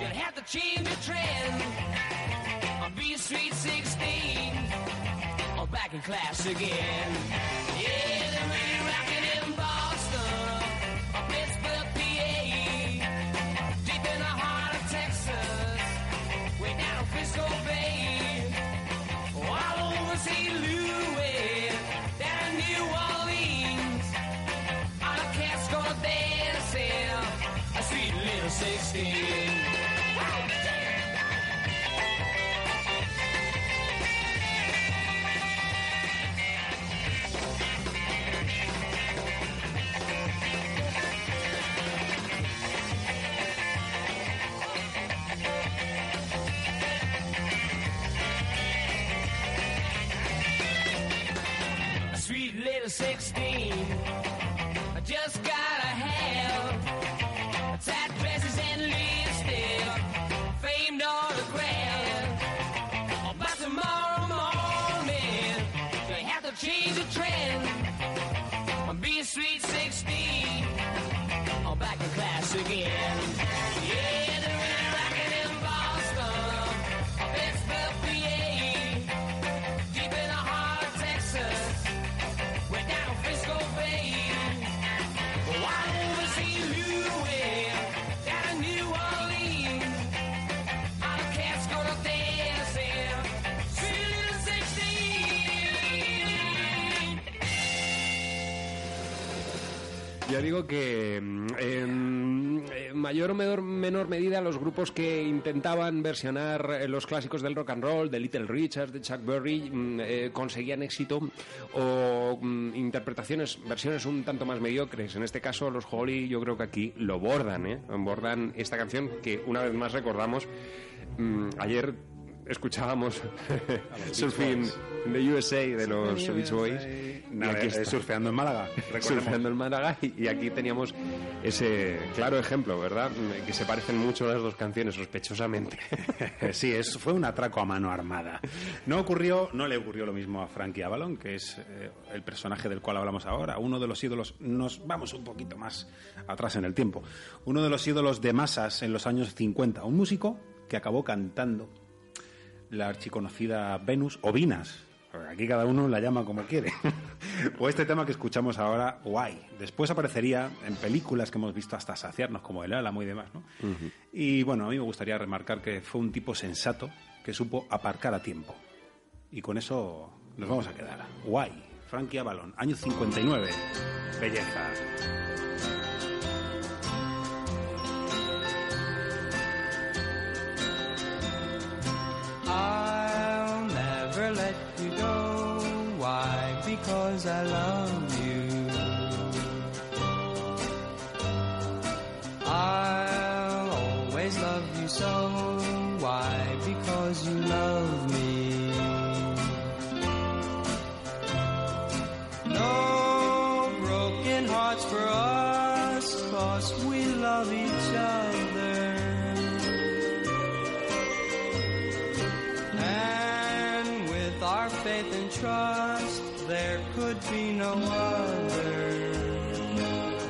I'll have to change the trend or be a sweet 16, or back in class again. Yeah, they're really 16. I just gotta digo que mm, en en mayor o menor, menor medida los grupos que intentaban versionar eh, los clásicos del rock and roll, de Little Richard, de Chuck Berry, mm, eh, conseguían éxito o mm, interpretaciones, versiones un tanto más mediocres. En este caso los Holly yo creo que aquí lo bordan, ¿eh? bordan esta canción que una vez más recordamos. ayer escuchábamos Surfing in the USA de los Beach Boys. Y Nada, aquí eh, está. surfeando en Málaga, *laughs* surfeando en Málaga y, y aquí teníamos ese claro ejemplo, ¿verdad? Que se parecen mucho las dos canciones, sospechosamente. *laughs* sí, es, fue un atraco a mano armada. No ocurrió, no le ocurrió lo mismo a Frankie Avalon, que es eh, el personaje del cual hablamos ahora, uno de los ídolos, nos vamos un poquito más atrás en el tiempo, uno de los ídolos de masas en los años 50, un músico que acabó cantando la archiconocida Venus o Vinas. Aquí cada uno la llama como quiere. *laughs* o este tema que escuchamos ahora, Why. Después aparecería en películas que hemos visto hasta saciarnos, como El Álamo y demás, ¿no? Y bueno, a mí me gustaría remarcar que fue un tipo sensato que supo aparcar a tiempo. Y con eso nos vamos a quedar. Why. Frankie Avalon, año 59. Belleza. I'll never let you go. Why? Because I love you. I'll trust, there could be no other.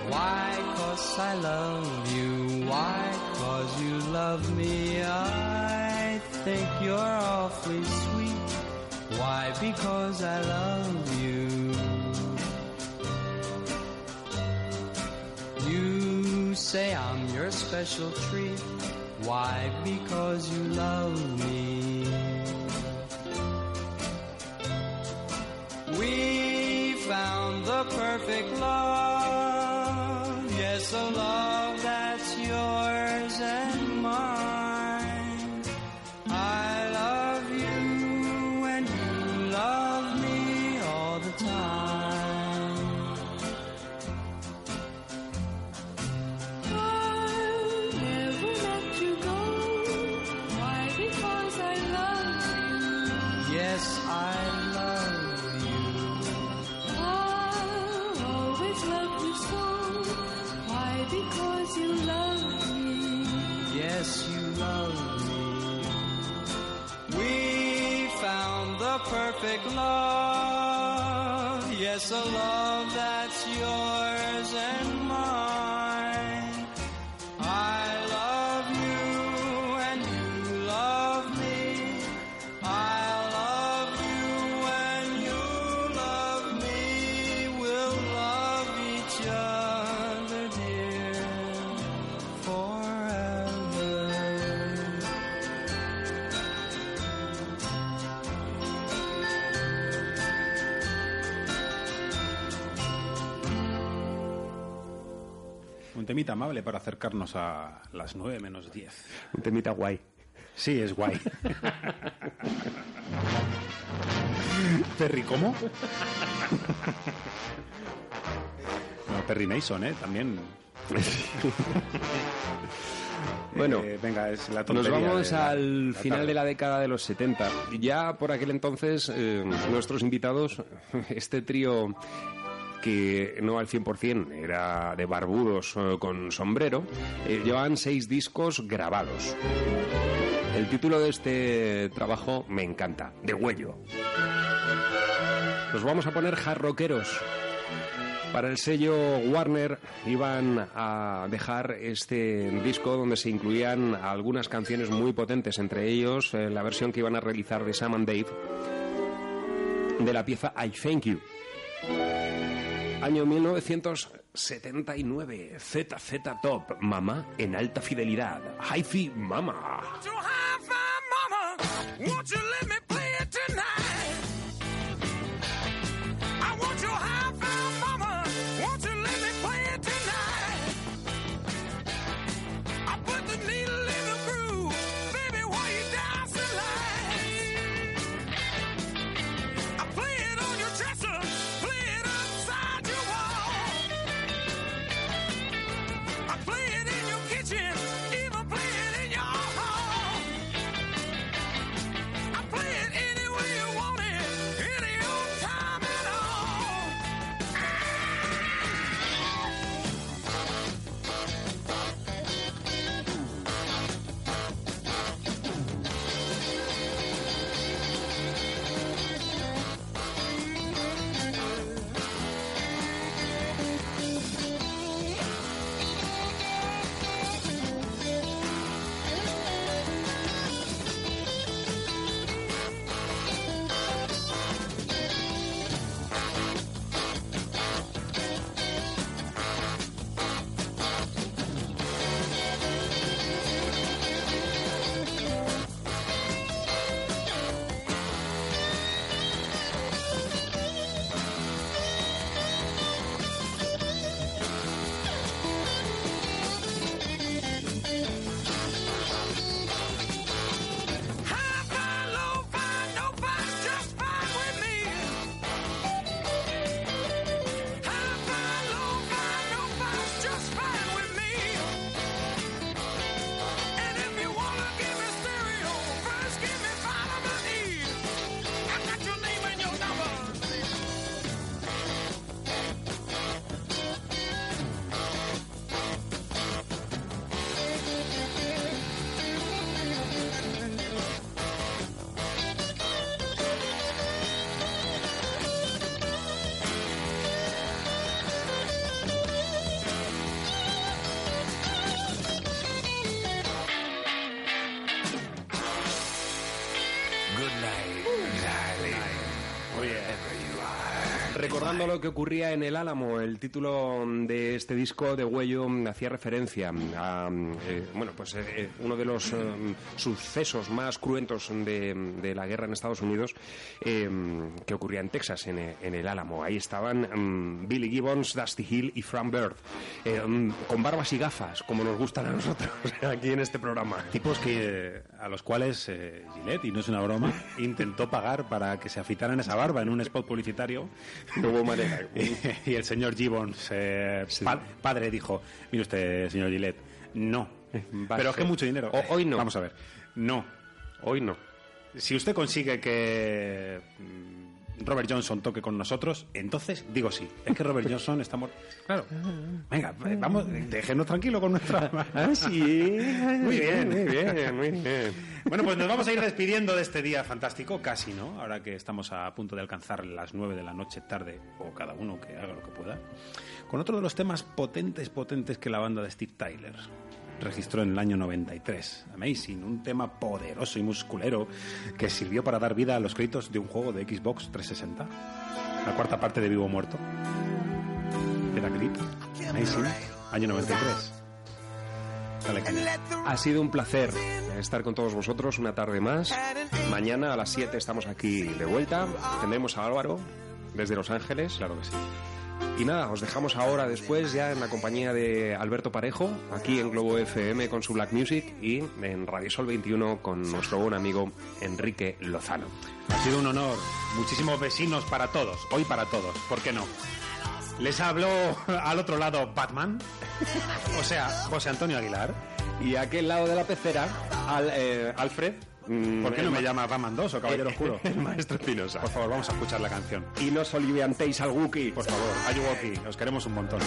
Why? Cause I love you. Why? Cause you love me. I think you're awfully sweet. Why? Because I love you. You say I'm your special treat. Why? Because you love me. We found the perfect love. Yes, a love perfect love. Yes, a love temita amable para acercarnos a las 9 menos 10. Un temita guay. Sí, es guay. *laughs* Perry, ¿cómo? No, Perry Mason, ¿eh? También. *laughs* Bueno, Eh, venga, es la Nos vamos la- al la final de la década de los 70. Ya por aquel entonces, eh, nuestros invitados, *laughs* este trío que no al 100% era de barbudos eh, con sombrero, eh, llevaban seis discos grabados. El título de este trabajo me encanta, De Huello. Nos vamos a poner jarroqueros. Para el sello Warner iban a dejar este disco donde se incluían algunas canciones muy potentes, entre ellos eh, la versión que iban a realizar de Sam and Dave de la pieza I Thank You. Año 1979, ZZ Top, Mamá en alta fidelidad, Hi-Fi Mama. Recordando lo que ocurría en El Álamo, el título de este disco de Huello hacía referencia a eh, bueno, pues eh, eh, uno de los eh, sucesos más cruentos de, de la guerra en Estados Unidos que ocurría en Texas, en, en El Álamo. Ahí estaban mm, Billy Gibbons, Dusty Hill y Frank Bird, mm, con barbas y gafas, como nos gustan a nosotros *laughs* aquí en este programa. Tipos que a los cuales Gillette, y no es una broma, *laughs* intentó pagar para que se afitaran esa barba en un spot publicitario. *laughs* Hubo manera. *laughs* y, y el señor Gibbons, eh, pa- padre, dijo, mire usted, señor Gillette, no. Pero es que mucho dinero. O- hoy no. Vamos a ver. No. Hoy no. Si usted consigue que Robert Johnson toque con nosotros, entonces digo sí. Es que Robert Johnson está muerto. Claro. Venga, eh, vamos, déjenos tranquilo con nuestra... *laughs* Ah, sí. Muy bien, muy bien, muy bien. Bueno, pues nos vamos a ir despidiendo de este día fantástico, casi, ¿no? Ahora que estamos a punto de alcanzar las nueve de la noche tarde, o cada uno que haga lo que pueda, con otro de los temas potentes, potentes que la banda de Steve Tyler registró en el año 93. Amazing, un tema poderoso y musculero que sirvió para dar vida a los créditos de un juego de Xbox 360. La cuarta parte de Vivo Muerto. Era Creed. Amazing, año 93. Dale caña. Ha sido un placer estar con todos vosotros una tarde más. Mañana a las 7 estamos aquí de vuelta. Tendremos a Álvaro desde Los Ángeles. Claro que sí. Y nada, os dejamos ahora después ya en la compañía de Alberto Parejo, aquí en Globo FM con su Black Music y en Radio Sol 21 con nuestro buen amigo Enrique Lozano. Ha sido un honor. Muchísimos vecinos para todos. Hoy para todos. ¿Por qué no? Les habló al otro lado Batman. O sea, José Antonio Aguilar. Y aquel lado de la pecera, eh, Alfred. Mm, ¿Por qué no me ma- llama Batman 2 o Caballero Eh, Oscuro? *laughs* el maestro Espinosa. Por favor, vamos a escuchar la canción. Y nos oliviantéis al Wookiee. Por favor, Ayuwoki, os queremos un montón.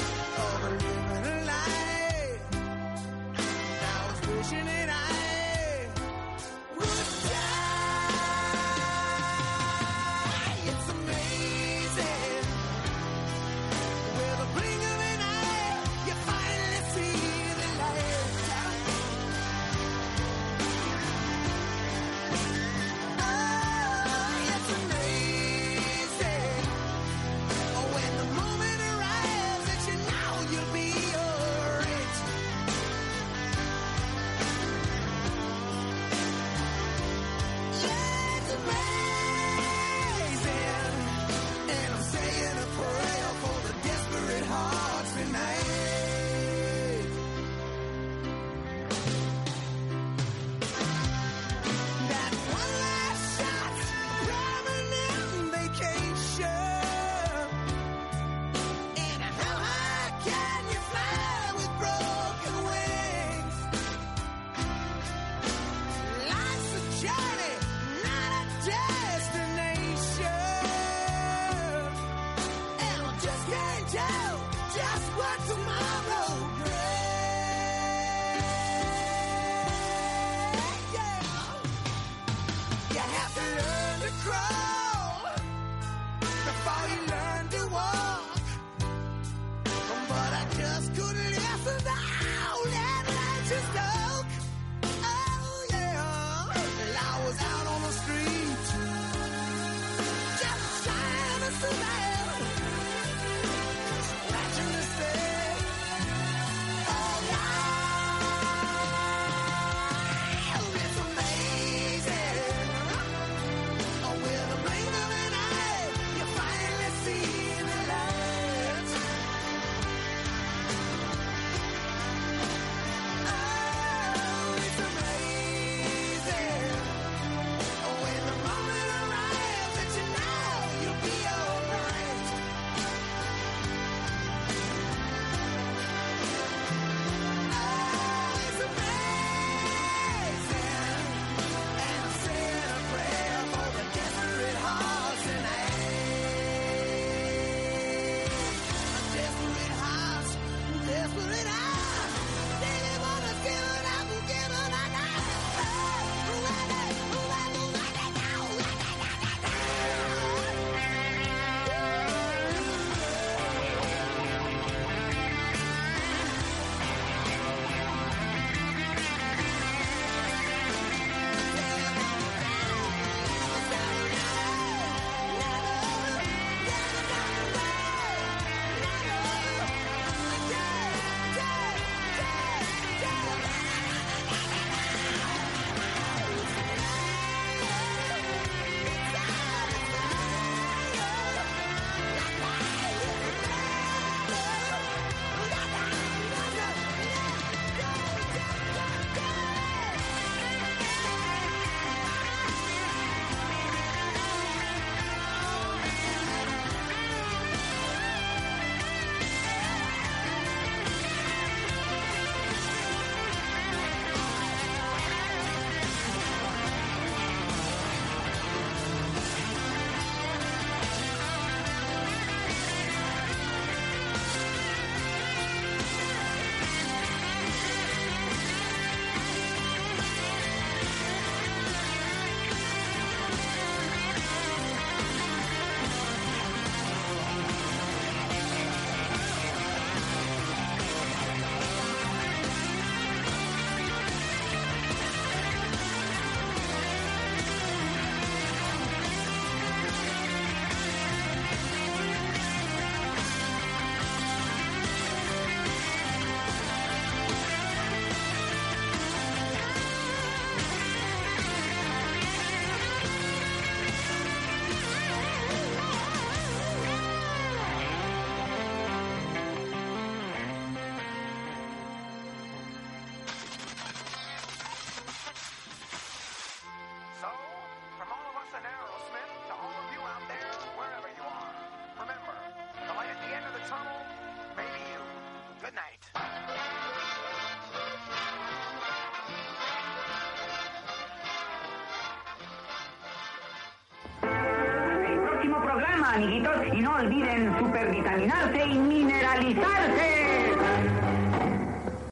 Amiguitos, y no olviden supervitaminarse y mineralizarse.